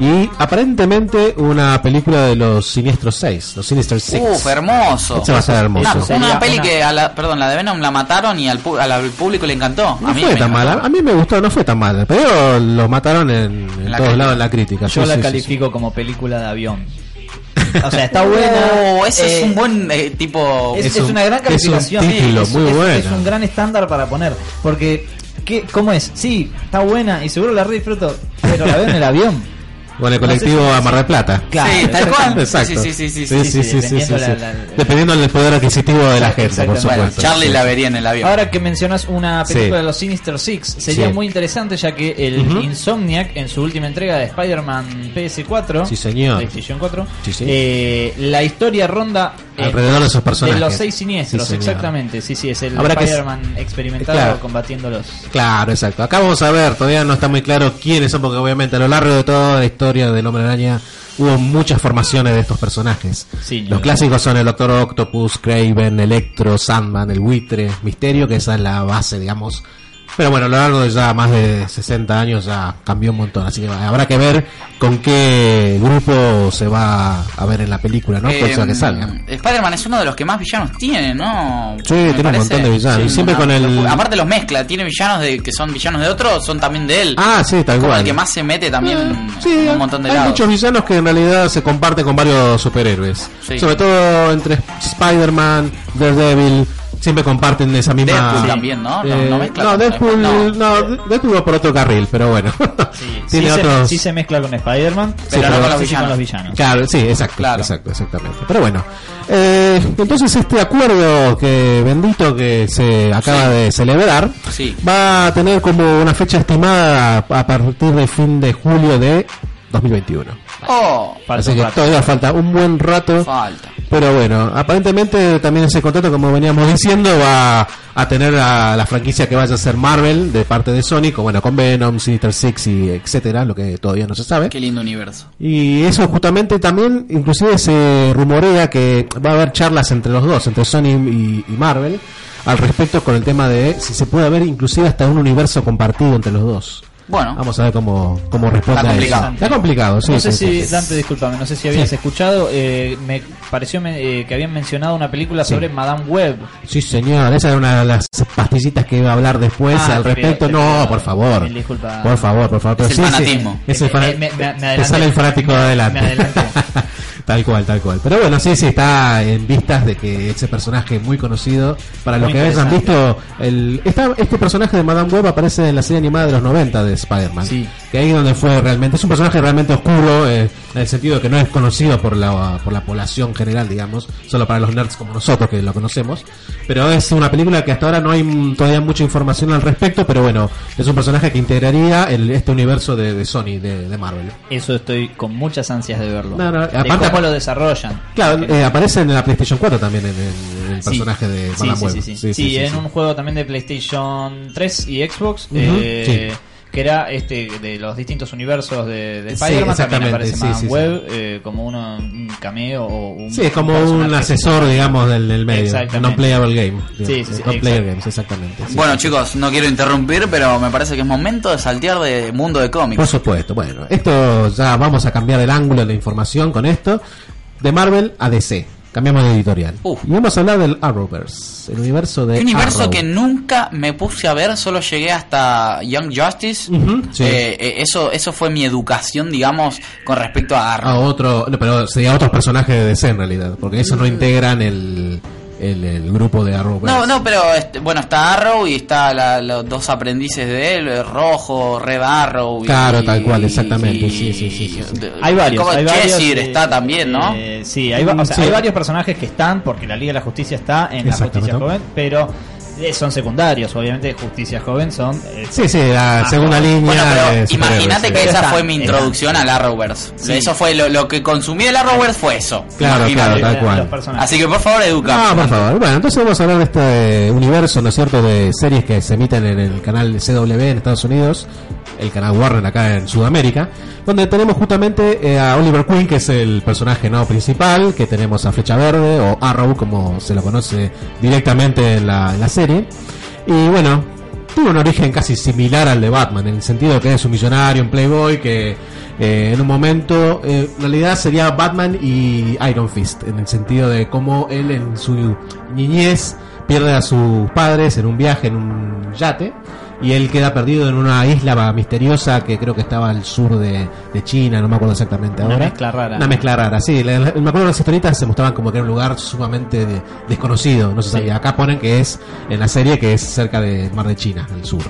y aparentemente una película de los Siniestros 6, los Sinister Six.
Uf, hermoso.
Ese va a ser hermoso.
Una, peli
una-
que, a la, perdón, la de Venom la mataron y al, pu- al- al público le encantó.
No
a mí
fue tan mala, a mí me gustó, no fue tan mala, pero lo mataron en, en
la
todos lados en la crítica.
Yo
Sí,
la
sí, sí,
califico como película de avión. O sea, está buena.
Oh, ese
eh,
es un buen eh, tipo.
Es,
Es
es
un-
una gran
es un
calificación.
título
es,
muy
es-
bueno.
es un gran estándar para poner. Porque, ¿qué, ¿cómo es? Sí, está buena y seguro la re disfruto, pero la veo en el avión.
Con el
No sé
colectivo
si-
a Mar del Plata.
Claro,
sí, tal cual.
Exacto.
Sí, sí, sí, sí,
dependiendo
del poder adquisitivo de la gente, por supuesto.
Charlie
Sí.
la vería en el avión.
Ahora que mencionas una película
Sí.
de los Sinister Six, sería
Sí.
muy interesante ya que el. Insomniac en su última entrega de Spider-Man PS4,
Sí, señor.
PlayStation 4,
Sí, sí.
eh, la historia ronda en-
Alrededor de esos personajes.
de los seis siniestros, exactamente. Sí, sí, es el Spider-Man experimentado
Claro.
combatiéndolos.
Claro, exacto. Acá vamos a ver, todavía no está muy claro quiénes son, porque obviamente a lo largo de toda la historia del Hombre Araña hubo muchas formaciones de estos personajes.
Sí,
Los clásicos son el Doctor Octopus, Craven, Electro, Sandman, el Buitre, Misterio, que esa es la base, digamos. Pero bueno, a lo largo de ya más de 60 años ya cambió un montón, así que habrá que ver con qué grupo se va a ver en la película, ¿no? Cuál sea que
Eh,
salga.
Spider-Man es uno de los que más villanos tiene, ¿no?
Sí,
Me
tiene un montón de villanos, y siempre
una
con el-.
Aparte los mezcla, tiene villanos de que son villanos de otros, son también de él.
Ah, sí, tal
Como
cual.
el que más se mete también
Eh, sí,
un montón de
hay
lados.
muchos villanos que en realidad se comparten con varios superhéroes.
Sí.
Sobre todo entre Spider-Man, Daredevil, siempre comparten esa misma...
Deadpool también, ¿no? No-
Eh,
no mezcla
no, Deadpool, no.
no.
Deadpool va por otro carril, pero bueno.
Sí,
Tiene
sí,
otros...
se, sí se mezcla con Spider-Man, pero
pero
no con los,
los
con los
villanos.
Claro, sí, exacto,
Claro.
exacto, exactamente. Pero bueno, eh, entonces este acuerdo que bendito que se acaba de celebrar
Sí.
va a tener como una fecha estimada a partir del fin de julio de 2021.
Oh,
Falta
Así que
rato.
todavía falta un buen rato.
falta.
Pero bueno, aparentemente también ese contrato, como veníamos diciendo, va a tener a la franquicia que vaya a ser Marvel de parte de Sony, con, bueno, con Venom, Sinister Six y etcétera, lo que todavía no se sabe.
Qué lindo universo.
Y eso justamente también, inclusive se rumorea que va a haber charlas entre los dos, entre Sony y, y Marvel, al respecto con el tema de si se puede haber inclusive hasta un universo compartido entre los dos.
Bueno,
Vamos a ver cómo, cómo responde
Está
a eso.
complicado.
Está complicado, sí.
no sé
sí,
si,
sí.
Dante, discúlpame, no sé si habías
Sí.
escuchado, eh, me pareció me- eh, que habían mencionado una película
Sí.
sobre Madame Web.
Sí, señor, esa es una de las pastillitas que iba a hablar después
Ah,
al respecto. no,
pido-
por favor.
mil disculpas.
Por favor, por favor.
Es el
sí, sí,
fanatismo.
es el
Eh,
fana-
me- me-
te sale el fanático
Me-
adelante.
me adelanté.
Tal cual, tal cual. Pero bueno, sí, sí, está en vistas de que ese personaje muy conocido, para los
Muy
que hayan visto, el, está, este personaje de Madame Web aparece en la serie animada de los 90 de Spider-Man.
Sí.
Que ahí donde fue realmente, es un personaje realmente oscuro, eh, en el sentido de que no es conocido por la, por la población general, digamos, solo para los nerds como nosotros que lo conocemos. Pero es una película que hasta ahora no hay todavía mucha información al respecto, pero bueno, es un personaje que integraría el, este universo de, de Sony, de, de Marvel.
Eso estoy con muchas ansias de verlo.
No, no,
de
aparte-
cómo lo desarrollan.
Claro, eh, aparece en la PlayStation 4 también en, el- en el
Sí.
personaje de
Sí,
Madame
sí, sí, sí. Sí, en un juego también de PlayStation 3 y Xbox,
Ujú,
eh,
sí.
Que era este de los distintos universos de, de
Sí,
Spider-Man, también aparece
sí,
Madame
sí, sí.
Web eh, como uno, un cameo o un
Sí, es como un asesor, digamos, del, del medio. Non-playable game.
Sí, sí, sí,
Non-player games, exactamente. sí.
Bueno, chicos, no quiero interrumpir, pero me parece que es momento de saltear de mundo de
Por
cómics.
supuesto, bueno, esto ya vamos a cambiar el ángulo de la información con esto. De Marvel a DC. Cambiamos de editorial.
Uf.
Y vamos a hablar del Arrowverse, el universo de
Un universo
Arrow.
que nunca me puse a ver, solo llegué hasta Young Justice.
Ujú, sí.
Eh, eh, eso, eso fue mi educación, digamos, con respecto a Arrow.
a otro, no, pero sería otros personajes de DC en realidad, porque esos no integran el, el, el grupo de Arrowverse.
No, no, pero este, bueno, está Arrow y está la- los dos aprendices de él, el Rojo, Red Arrow. y-
Claro, tal cual, exactamente,
y-
sí, sí, sí, sí,
Hay varios, hay varios, eh,
está también, ¿no?
eh, sí, hay, va- o sea,
Sí.
hay varios personajes que están porque la Liga de la Justicia está en la. Justicia Joven, pero eh, son secundarios, obviamente Justicia Joven son eh,
Sí, sí, la
Ah,
segunda línea.
Bueno, imagínate
sí.
que esa fue mi introducción al Arrowverse.
Sí.
Eso fue lo, lo que consumí el Arrowverse fue eso.
Claro,
Imagínate.
claro, tal cual.
Así que por favor, educa.
No, por favor. Bueno, entonces vamos a hablar de este universo, ¿no es cierto?, de series que se emiten en el canal CW en Estados Unidos, el canal Warner acá en Sudamérica, donde tenemos justamente eh, a Oliver Queen, que es el personaje no principal, que tenemos a Flecha Verde o Arrow, como se lo conoce directamente en la, en la serie. Y bueno, tuvo un origen casi similar al de Batman, en el sentido que es un millonario, un playboy que eh, en un momento, eh, en realidad sería Batman y Iron Fist, en el sentido de cómo él en su niñez pierde a sus padres en un viaje en un yate y él queda perdido en una isla misteriosa que creo que estaba al sur de, de China, no me acuerdo exactamente
Una
ahora.
mezcla rara.
Una mezcla rara, sí. la- la- me acuerdo las historietas se mostraban como que era un lugar sumamente de- desconocido, no se
Sí.
sabía. Acá ponen que es en la serie que es cerca de Mar de China, al sur.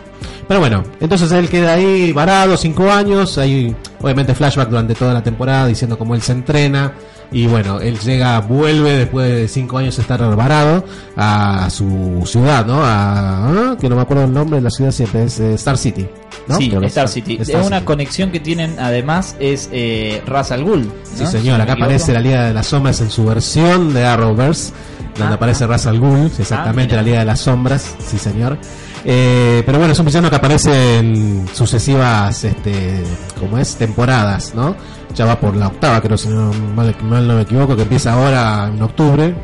Pero bueno, entonces él queda ahí varado cinco años, hay obviamente flashback durante toda la temporada diciendo cómo él se entrena y bueno, él llega, vuelve después de cinco años de estar varado a su ciudad, ¿no? A, ¿ah? que no me acuerdo el nombre de la ciudad siempre, es eh, Star City. ¿no?
Sí, Star City.
Star
Es una
City.
conexión que tienen además es eh, Ra's al Ghul. ¿no?
Sí, señor, acá aparece la Liga de las Sombras en su versión de Arrowverse, donde
Ah,
aparece Ra's al Ghul, exactamente la Liga de las Sombras, sí señor. Eh, pero bueno, es un villano que aparece en sucesivas, este, como es, temporadas, ¿no? Ya va por la octava, creo, si no mal, no me equivoco, que empieza ahora en octubre.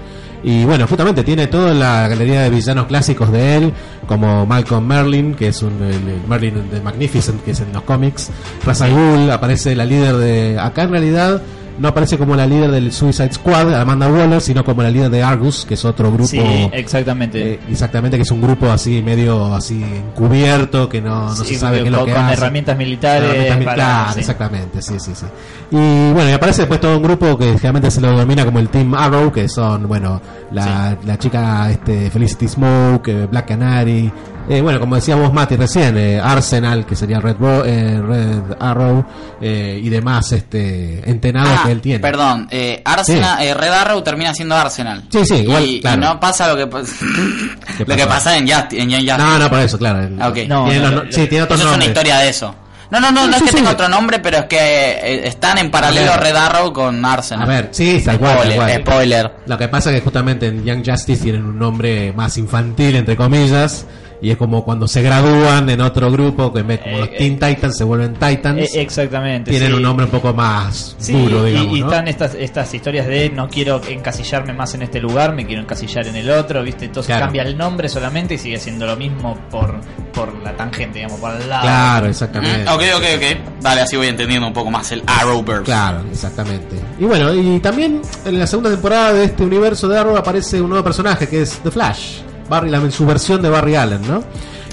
Y bueno, justamente tiene toda la galería de villanos clásicos de él, como Malcolm Merlin, que es un, el, Merlin de Magnificent, que es en los cómics. Ra's al aparece la líder de... Acá en realidad no aparece como la líder del Suicide Squad, Amanda Waller, sino como la líder de Argus, que es otro grupo...
Sí, exactamente.
eh, exactamente, que es un grupo así, medio así encubierto, que no, no
Sí,
se sabe qué es lo que
con
hace.
herramientas militares.
Herramientas mil-
para- sí.
exactamente, sí, sí, sí. Y bueno, y aparece después todo un grupo que generalmente se lo denomina como el Team Arrow, que son, bueno, la, la chica este, Felicity Smoke, eh, Black Canary, eh, bueno, como decíamos Mati recién, eh, Arsenal, que sería Red, Bo- eh, Red Arrow, eh, y demás este, entenados
Ah,
que él tiene.
Perdón, eh, Arsenal, eh, Red Arrow termina siendo Arsenal.
Sí, sí, igual,
y, y
claro.
no pasa lo que, pa-
¿Qué
lo que
pasa?
pasa en Just, en Young Justice.
No, no, por eso, claro. el-
Ah.
No,
tiene
no,
los-
no,
sí, tiene otro
Eso es una
nombre.
historia de eso. No, no, no, no,
No,
es que
sí.
tenga otro nombre, pero es que eh, están en paralelo. Red Arrow con Arsenal.
A ver, sí, tal cual,
Spoiler,
cual.
spoiler.
Lo que pasa es que justamente en Young Justice tienen un nombre más infantil, entre comillas, y es como cuando se gradúan en otro grupo, que en vez como
Eh,
los
eh,
Teen Titans se vuelven Titans,
Eh, exactamente.
tienen
sí.
un nombre un poco más
Sí,
duro, digamos.
y,
¿no?
están estas estas historias de no quiero encasillarme más en este lugar, me quiero encasillar en el otro, ¿viste? Entonces
Claro.
cambia el nombre solamente y sigue siendo lo mismo por, por la tangente, digamos, por el lado.
Claro,
Mm,
exactamente.
ok, ok, ok. Vale, así voy entendiendo un poco más el Arrowverse.
Claro, exactamente. Y bueno, y también en la segunda temporada de este universo de Arrow aparece un nuevo personaje que es The Flash, Barry, la, en su versión de Barry Allen, ¿no?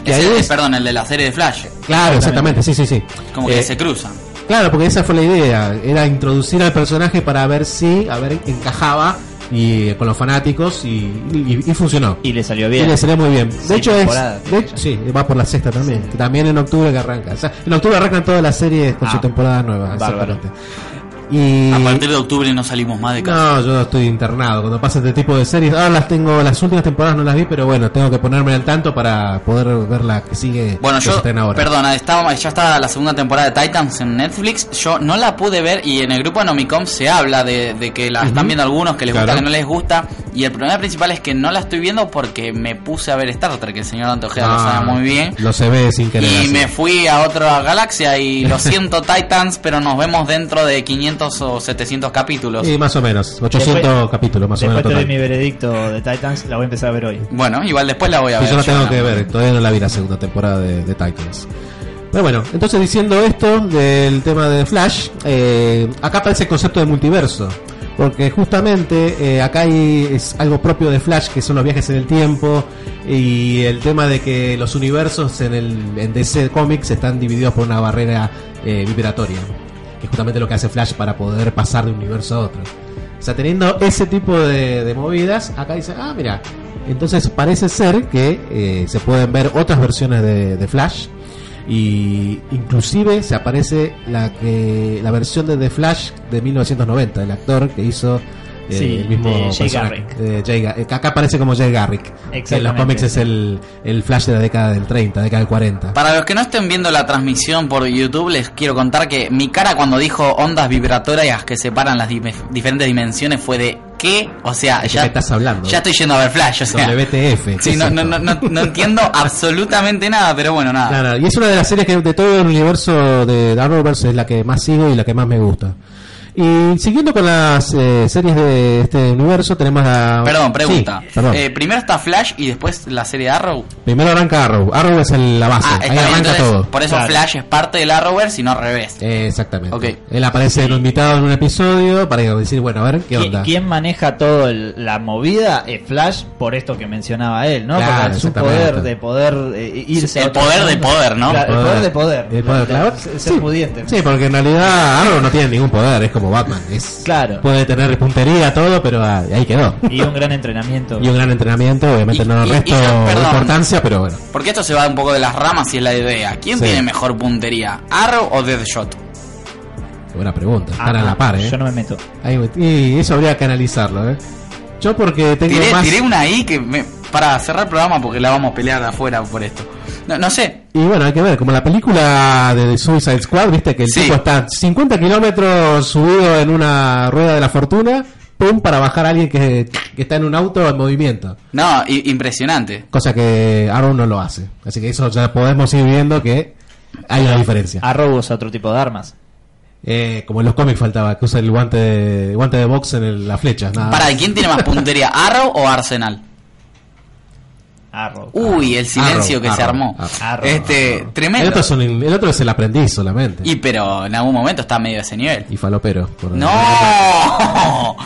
Que ahí
el-
es-
perdón, el de la serie de Flash.
Claro, exactamente, sí, sí, sí.
Como
Eh,
que se cruzan.
Claro, porque esa fue la idea, era introducir al personaje para ver si, a ver, encajaba y con los fanáticos y, y- y funcionó.
Y le salió
Y
bien.
le salió muy bien. De hecho, es, de hecho, sí, va por la sexta también. que También en octubre que arranca. O sea, en octubre arrancan todas las series con
Ah,
su temporada nueva.
bárbaro.
Exactamente. Y
A partir de octubre no salimos más de casa.
no, yo estoy internado. Cuando pasa este tipo de series, ahora las tengo, las últimas temporadas no las vi, pero bueno, tengo que ponerme al tanto para poder ver la que sigue.
Bueno,
que
yo,
ahora.
perdona, estaba, ya está la segunda temporada de Titans en Netflix. Yo no la pude ver y en el grupo de Nomicom se habla de, de que la están viendo algunos, que les gusta, que no les gusta. Y el problema principal es que no la estoy viendo porque me puse a ver Star Trek, el señor Dante Ojeda lo
Ah,
sabe muy bien.
Lo se ve sin querer.
Y
así.
me fui a otra galaxia y lo siento Titans, pero nos vemos dentro de 500 o 700 capítulos.
Sí, más o menos. 800
Después-
capítulos, más o
Después
menos.
doy
total.
mi veredicto de Titans, la voy a empezar a ver hoy.
Bueno, igual después la voy a
Sí,
ver.
yo la tengo
no.
que ver, todavía no la vi la segunda temporada de, de Titans. Pero bueno, entonces diciendo esto del tema de Flash, eh, acá aparece el concepto de multiverso. Porque justamente eh, acá hay es algo propio de Flash, que son los viajes en el tiempo y el tema de que los universos en, el, en DC Comics están divididos por una barrera eh, vibratoria. Que es justamente lo que hace Flash para poder pasar de un universo a otro. O sea, teniendo ese tipo de, movidas, acá dice, ah, mira, entonces parece ser que eh, se pueden ver otras versiones de, de Flash y inclusive se aparece la que la versión de The Flash de 1990, el actor que hizo eh,
Sí,
el mismo
de Jay
personaje,
Garrick.
eh, Jay eh, acá aparece como Jay Garrick. En los cómics es el, el Flash de la década del 30, década del 40.
Para los que no estén viendo la transmisión por YouTube, les quiero contar que mi cara cuando dijo ondas vibratorias que separan las dime- diferentes dimensiones fue de ¿qué? O sea,
¿De
ya,
qué estás hablando?
ya estoy yendo a ver Flash, o sea.
WTF.
Sí, no, no, no, no, no entiendo absolutamente nada, pero bueno, nada.
No, y es una de las series que de todo el universo de Arrowverse es la que más sigo y la que más me gusta. Y siguiendo con las eh, series de este universo, tenemos la...
Perdón, pregunta.
Sí, perdón.
Eh, primero está Flash y después la serie Arrow.
Primero arranca Arrow. Arrow es el- la base.
Ah,
Ahí arranca
entonces,
todo.
por eso
Claro.
Flash es parte del Arrowverse y no al revés.
Eh, exactamente.
Ok.
Él aparece en un invitado en un episodio para decir, bueno, a ver, ¿qué
¿Qui-
onda?
¿Quién maneja todo el- la movida? Es Flash, por esto que mencionaba él, ¿no?
Claro,
Porque su poder de poder eh, irse
El poder de poder, ¿no?
El poder de poder.
El poder, claro.
Ser
Sí.
pudiente.
Sí, porque en realidad Arrow no tiene ningún poder, es como Batman. Es,
Claro.
Puede tener puntería, todo, pero ah, ahí quedó.
Y un gran entrenamiento.
Y un gran entrenamiento, obviamente
Y-
no
y-
resto
y perdón.
importancia, pero bueno.
Porque esto se va un poco de las ramas y es la idea. ¿Quién
Sí.
tiene mejor puntería? ¿Arrow o Deadshot?
Buena pregunta, están
Ah,
a la par, ¿eh?
Yo no me meto.
Ahí, y eso habría que analizarlo, ¿eh? Yo porque tengo
Tiré,
más...
tiré una ahí que me, para cerrar el programa porque la vamos a pelear de afuera por esto. No, no sé.
Y bueno, hay que ver, como la película de Suicide Squad, viste que el
Sí.
tipo está 50 kilómetros subido en una rueda de la fortuna, pum, para bajar a alguien que, que está en un auto en movimiento.
No, impresionante.
Cosa que Arrow no lo hace. Así que eso ya podemos ir viendo que hay una diferencia.
Arrow usa otro tipo de armas.
Eh, como en los cómics faltaba, que usa el guante de, guante de box en el- la flecha. Nada
Para. ¿quién tiene más puntería? ¿Arrow o Arsenal?
Arrow.
Uy, el silencio
Arrow,
que se armó. Este,
Arrow.
el,
tremendo.
otro es un- el otro es el aprendiz solamente.
Y pero en algún momento está medio de ese nivel.
Y falopero. por-
¡No!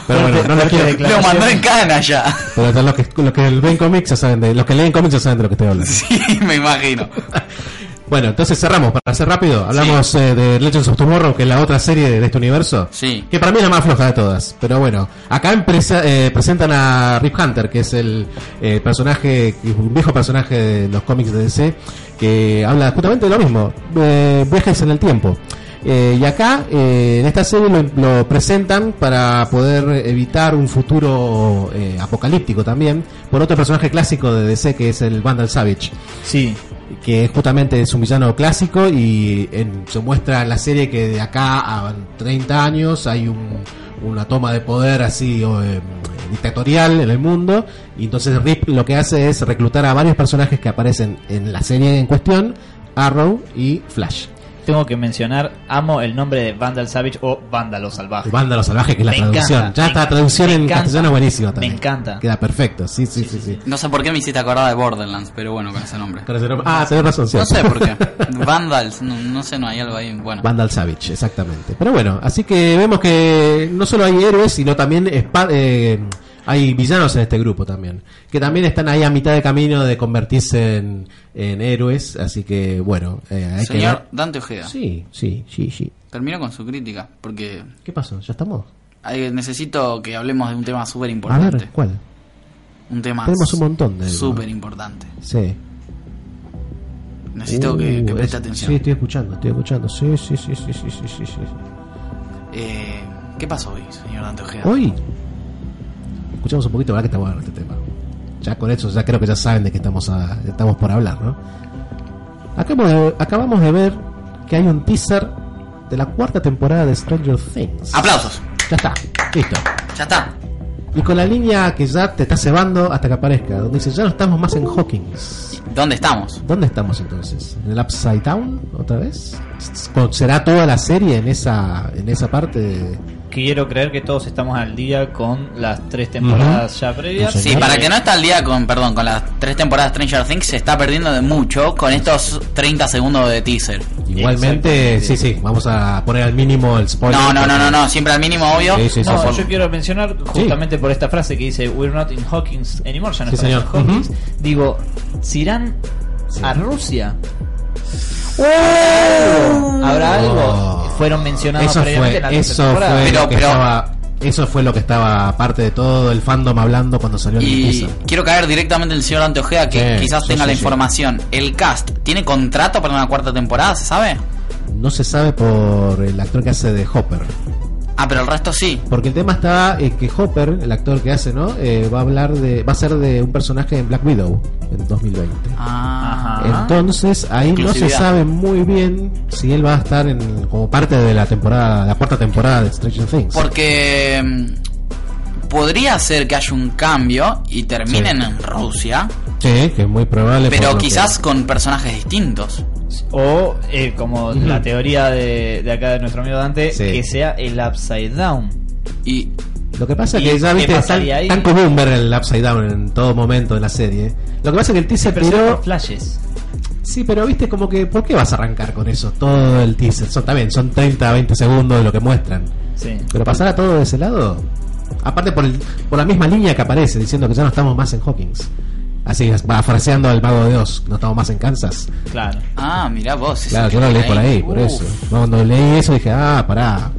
Pero bueno, no lo quiero.
Lo mandó en cana ya.
Pero los que, los que ven cómics ya saben de, los que leen cómics ya saben de lo que estoy hablando.
Sí, me imagino.
Bueno, entonces cerramos, para hacer rápido, hablamos eh, de Legends of Tomorrow, que es la otra serie de, de este universo,
Sí.
que para mí es la más floja de todas, pero bueno, acá empresa- eh, presentan a Rip Hunter, que es el eh, personaje, un viejo personaje de los cómics de DC, que habla justamente de lo mismo, eh, viajes en el tiempo. Eh, y acá, eh, en esta serie lo, lo presentan para poder evitar un futuro eh, apocalíptico también, por otro personaje clásico de DC, que es el Vandal Savage
Sí.
Que justamente es un villano clásico y en- se muestra en la serie que de acá a 30 años hay un- una toma de poder así eh, dictatorial en el mundo y entonces Rip lo que hace es reclutar a varios personajes que aparecen en la serie en cuestión, Arrow y Flash.
Tengo que mencionar, amo el nombre de Vandal Savage o Vándalo Salvaje.
Vándalo salvaje que es la
Me
traducción.
encanta,
ya
me
está la traducción
me
en
encanta,
castellano es buenísima
me
también.
encanta.
Queda perfecto. Sí, sí, sí, sí.
No sé por qué me hiciste acordar de Borderlands, pero bueno, con ese nombre.
Con ese nombre- Ah, tenés razón,
No
cierto.
sé por qué. Vandals, no, no sé, no hay algo ahí. Bueno.
Vandal Savage, exactamente. Pero bueno, así que vemos que no solo hay héroes, sino también eh, Hay villanos en este grupo también, que también están ahí a mitad de camino de convertirse en, en héroes, así que bueno, eh, hay que
Señor. Dante Ojeda,
Sí, sí, sí, sí.
termino con su crítica, porque
¿Qué pasó? ¿Ya estamos?
necesito que hablemos de un tema súper
A
importante.
ver, ¿cuál?
Un tema
Tenemos un montón de...
súper importante.
Sí.
Necesito que, que
Uh,
preste
es-
atención.
Sí, estoy escuchando, estoy escuchando. Sí, sí, sí, sí, sí, sí, sí, sí.
Eh, ¿Qué pasó hoy, señor Dante Ojeda?
Hoy escuchamos un poquito, ¿verdad? Que está bueno este tema. Ya con eso, ya creo que ya saben de qué estamos, a- estamos por hablar, ¿no? Acabamos de, acabamos de ver que hay un teaser de la cuarta temporada de Stranger Things.
Aplausos.
Ya está, listo.
Ya está.
Y con la línea que ya te está cebando hasta que aparezca, donde dice, ya no estamos más en Hawkins.
¿Dónde estamos?
¿Dónde estamos entonces? ¿En el Upside Down otra vez? ¿Será toda la serie en esa, en esa parte? de-
Quiero creer que todos estamos al día con las tres temporadas ya previas.
Sí,
Sí, para que no está al día con, perdón, con las tres temporadas Stranger Things, se está perdiendo de mucho con estos 30 segundos de teaser.
Igualmente, sí, sí, vamos a poner al mínimo el spoiler.
No, no, no, no, no, siempre al mínimo, obvio.
Sí, sí, sí,
No,
sí.
yo quiero mencionar justamente por esta frase que dice We're not in Hawkins anymore, ya no
Sí,
estamos en
señor.
Hawkins. Digo, si irán a Rusia, ¿habrá algo? Fueron mencionados
Eso
previamente en
fue,
la tercera
eso
temporada.
fue
Pero-
lo que
pero-
estaba, eso fue lo que estaba aparte de todo el fandom hablando cuando salió el
Y
teaser.
quiero caer directamente en el señor Dante Ojeda, que
Sí,
quizás
sí,
tenga
sí,
la
sí.
información. ¿El cast tiene contrato para una cuarta temporada, se sabe?
No se sabe por el actor que hace de Hopper.
Ah, pero el resto sí.
Porque el tema está eh, que Hopper, el actor que hace, ¿no? Eh, va a hablar de, va a ser de un personaje en Black Widow en 2020.
Ah.
Ajá.
Entonces ahí no se sabe muy bien si él va a estar en, como parte de la temporada, la cuarta temporada de Stranger Things.
Porque mm, podría ser que haya un cambio y terminen
Sí.
en Rusia,
Sí, que es muy probable.
pero
que-
quizás con personajes distintos.
O, eh, como la teoría de, de acá de nuestro amigo Dante,
Sí.
que sea el Upside Down.
Y
Lo que pasa es
¿Y
que ya viste, es tan, común ver el Upside Down en todo momento de la serie. Lo que pasa es que el teaser
Pero
tiró.
flashes.
Sí, pero viste como que, ¿por qué vas a arrancar con eso? Todo el teaser. Son, también, son 30, 20 segundos de lo que muestran.
Sí.
Pero pasar a todo de ese lado. Aparte por, el, por la misma línea que aparece, diciendo que ya no estamos más en Hawkins. Así, va fraseando al mago de Oz, no estamos más en Kansas.
Claro.
Ah, mirá vos.
Claro,
que
yo lo leí por ahí, por eso. Cuando leí eso dije, ah, pará.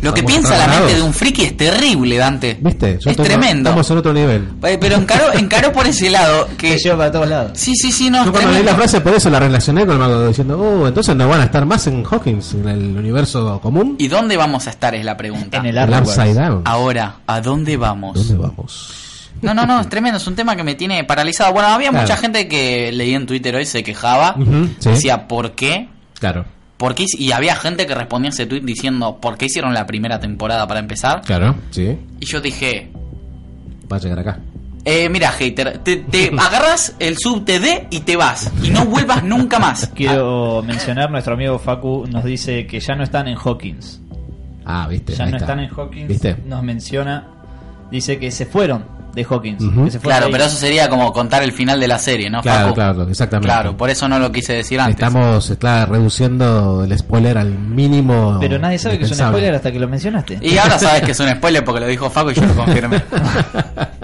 Lo que piensa la mente de un friki es terrible, Dante.
¿Viste? Yo
es
tengo-
tremendo.
Estamos en otro nivel.
Eh, Pero encaró, encaró por ese lado.
Que lleva para todos lados.
Sí, sí, sí, no,
Yo cuando leí la frase por eso la relacioné con el mago diciendo, oh, entonces no van a estar más en Hawkins, en el universo común.
¿Y dónde vamos a estar? Es la pregunta.
En el
el. Upside Down.
Ahora, ¿a dónde vamos?
¿Dónde vamos?
No, no, no, es tremendo, es un tema que me tiene paralizado. Bueno, había
Claro.
mucha gente que leí en Twitter hoy se quejaba,
sí.
decía, ¿por qué?
Claro,
¿Por qué? Y había gente que respondía a ese tweet diciendo, ¿por qué hicieron la primera temporada para empezar?
claro, sí.
Y yo dije,
Va a llegar acá.
eh, mira, hater, te, te agarras el subte D y te vas. Y no vuelvas nunca más.
Quiero mencionar, nuestro amigo Facu nos dice que ya no están en Hawkins.
Ah, viste.
Ya no
está.
están en Hawkins.
¿Viste?
Nos menciona, dice que se fueron de Hawkins. Que se
Claro, pero eso sería como contar el final de la serie, ¿no?
Claro,
Facu?
claro, exactamente.
Claro, por eso no lo quise decir antes.
Estamos está reduciendo el spoiler al mínimo.
Pero nadie sabe que es un spoiler hasta que lo mencionaste.
Y ahora sabes que es un spoiler porque lo dijo Facu y yo lo confirmé.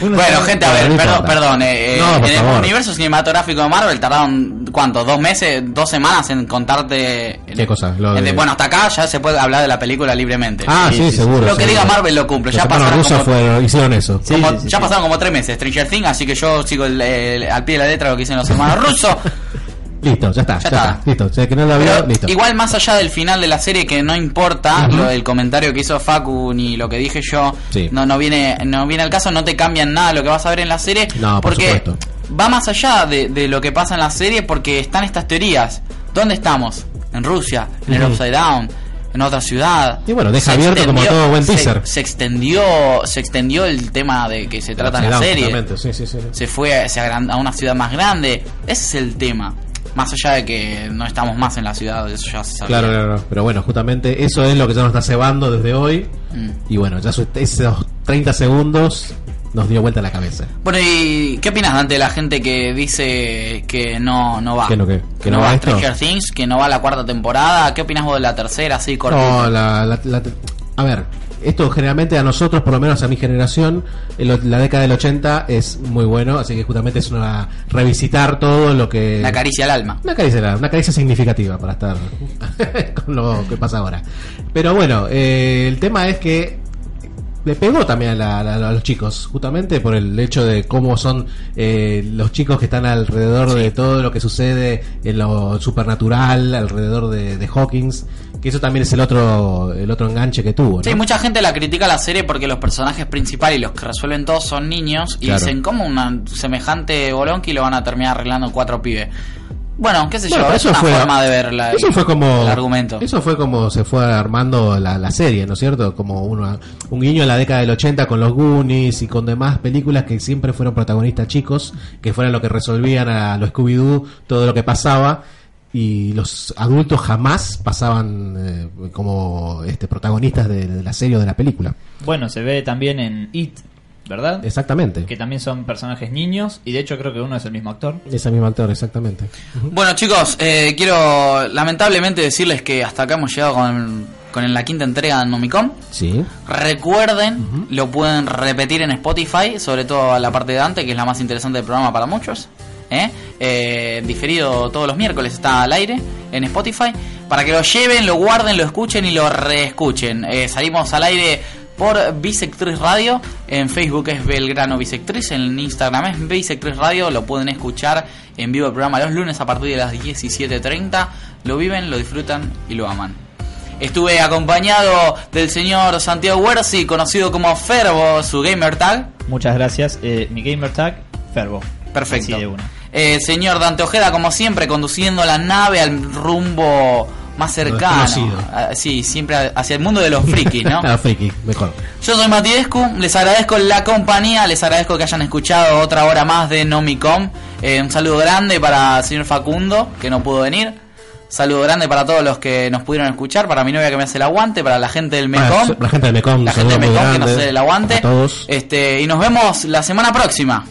Bueno, gente, a ver, perdón, perdón. eh, eh,
No,
en
favor.
el universo cinematográfico de Marvel tardaron, ¿cuánto? ¿Dos meses, dos semanas en contarte?
¿Qué cosa? Lo
en-
de-
Bueno, hasta acá ya se puede hablar de la película libremente.
Ah, sí, seguro.
Lo que diga Marvel lo cumple.
Los
Ya
hermanos
pasaron,
rusos
como,
hicieron eso.
Sí,
como-
sí, sí,
ya
sí.
pasaron como tres meses Stranger Things, así que yo sigo el- el- al pie de la letra lo que dicen los hermanos rusos.
Listo, ya está,
Ya
ya,
está.
está. Listo. O sea, que no lo vio,
Pero
listo.
igual más allá del final de la serie que no importa
Ujú.
lo del comentario que hizo Facu ni lo que dije yo
Sí.
no no viene no viene al caso no te cambian nada lo que vas a ver en la serie
No, por
porque
supuesto.
va más allá de, de lo que pasa en la serie porque están estas teorías ¿dónde estamos? en Rusia en el
Ujú.
Upside Down en otra ciudad
Y bueno, deja
Se
abierto como todo buen teaser.
se, se extendió se extendió el tema de que se trata en la serie
totalmente, Sí, sí, sí.
se fue se a una ciudad más grande. Ese es el tema. Más allá de que no estamos más en la ciudad, eso ya se sabía.
Claro, claro. Pero bueno, justamente eso es lo que ya nos está cebando desde hoy.
Mm.
Y bueno, ya esos 30 segundos nos dio vuelta la cabeza.
Bueno, ¿y qué opinas ante la gente que dice que no, no va?
¿Que no qué? ¿Que no
no
va
va? Stranger Things, que no va la cuarta temporada. ¿Qué opinas vos de la tercera, así cortita?
No, la, la- la- a ver, esto generalmente a nosotros, por lo menos a mi generación, en lo- la década del 80 es muy bueno, así que justamente es una revisitar todo lo que...
La caricia al alma.
Una caricia, una caricia significativa para estar con lo que pasa ahora. Pero bueno, eh, el tema es que le pegó también a, la- a- a los chicos, justamente por el hecho de cómo son eh, los chicos que están alrededor de todo lo que sucede en lo supernatural, alrededor de, de Hawkins, que eso también es el otro el otro enganche que tuvo. ¿no?
Sí, mucha gente la critica la serie porque los personajes principales y los que resuelven todos son niños y
Claro.
dicen, ¿cómo una semejante bolonqui lo van a terminar arreglando cuatro pibes? Bueno, qué sé
Bueno,
yo,
pero
es una forma de ver la-
eso fue como
el argumento.
Eso fue como se fue armando la, la serie, ¿no es cierto? Como una- un guiño en la década del 80 con los Goonies y con demás películas que siempre fueron protagonistas chicos, que fueran lo que resolvían a los Scooby-Doo todo lo que pasaba y los adultos jamás pasaban eh, como este protagonistas de, de la serie o de la película.
Bueno, se ve también en It, ¿verdad?
Exactamente.
Que también son personajes niños y de hecho creo que uno es el mismo actor.
Ese mismo actor, exactamente.
Bueno, chicos, eh, quiero lamentablemente decirles que hasta acá hemos llegado con, con la quinta entrega de Nomicom.
Sí.
Recuerden, lo pueden repetir en Spotify, sobre todo la parte de Dante, que es la más interesante del programa para muchos. ¿Eh? Eh, diferido todos los miércoles está al aire en Spotify. Para que lo lleven, lo guarden, lo escuchen y lo reescuchen. Eh, salimos al aire por Bisectriz Radio. En Facebook es Belgrano Bisectriz. En Instagram es Bisectriz Radio. Lo pueden escuchar en vivo el programa los lunes a partir de las 17.30. Lo viven, lo disfrutan y lo aman. Estuve acompañado del señor Santiago Huerzi, conocido como Ferbo, su gamer tag.
Muchas gracias. Eh, mi gamer tag, Ferbo.
Perfecto.
Así de una.
Eh, señor Dante Ojeda, como siempre, conduciendo la nave al rumbo más cercano. Ah, sí, siempre hacia el mundo de los frikis, ¿no?
Ah, friki, mejor.
Yo soy Matidescu, les agradezco la compañía, les agradezco que hayan escuchado otra hora más de Nomicom. Eh, un saludo grande para el señor Facundo, que no pudo venir. Saludo grande para todos los que nos pudieron escuchar, para mi novia que me hace el aguante, para la gente del Mecom.
Ah, la gente del Mecom,
la gente del Mecom que nos hace el aguante.
todos.
Este, y nos vemos la semana próxima.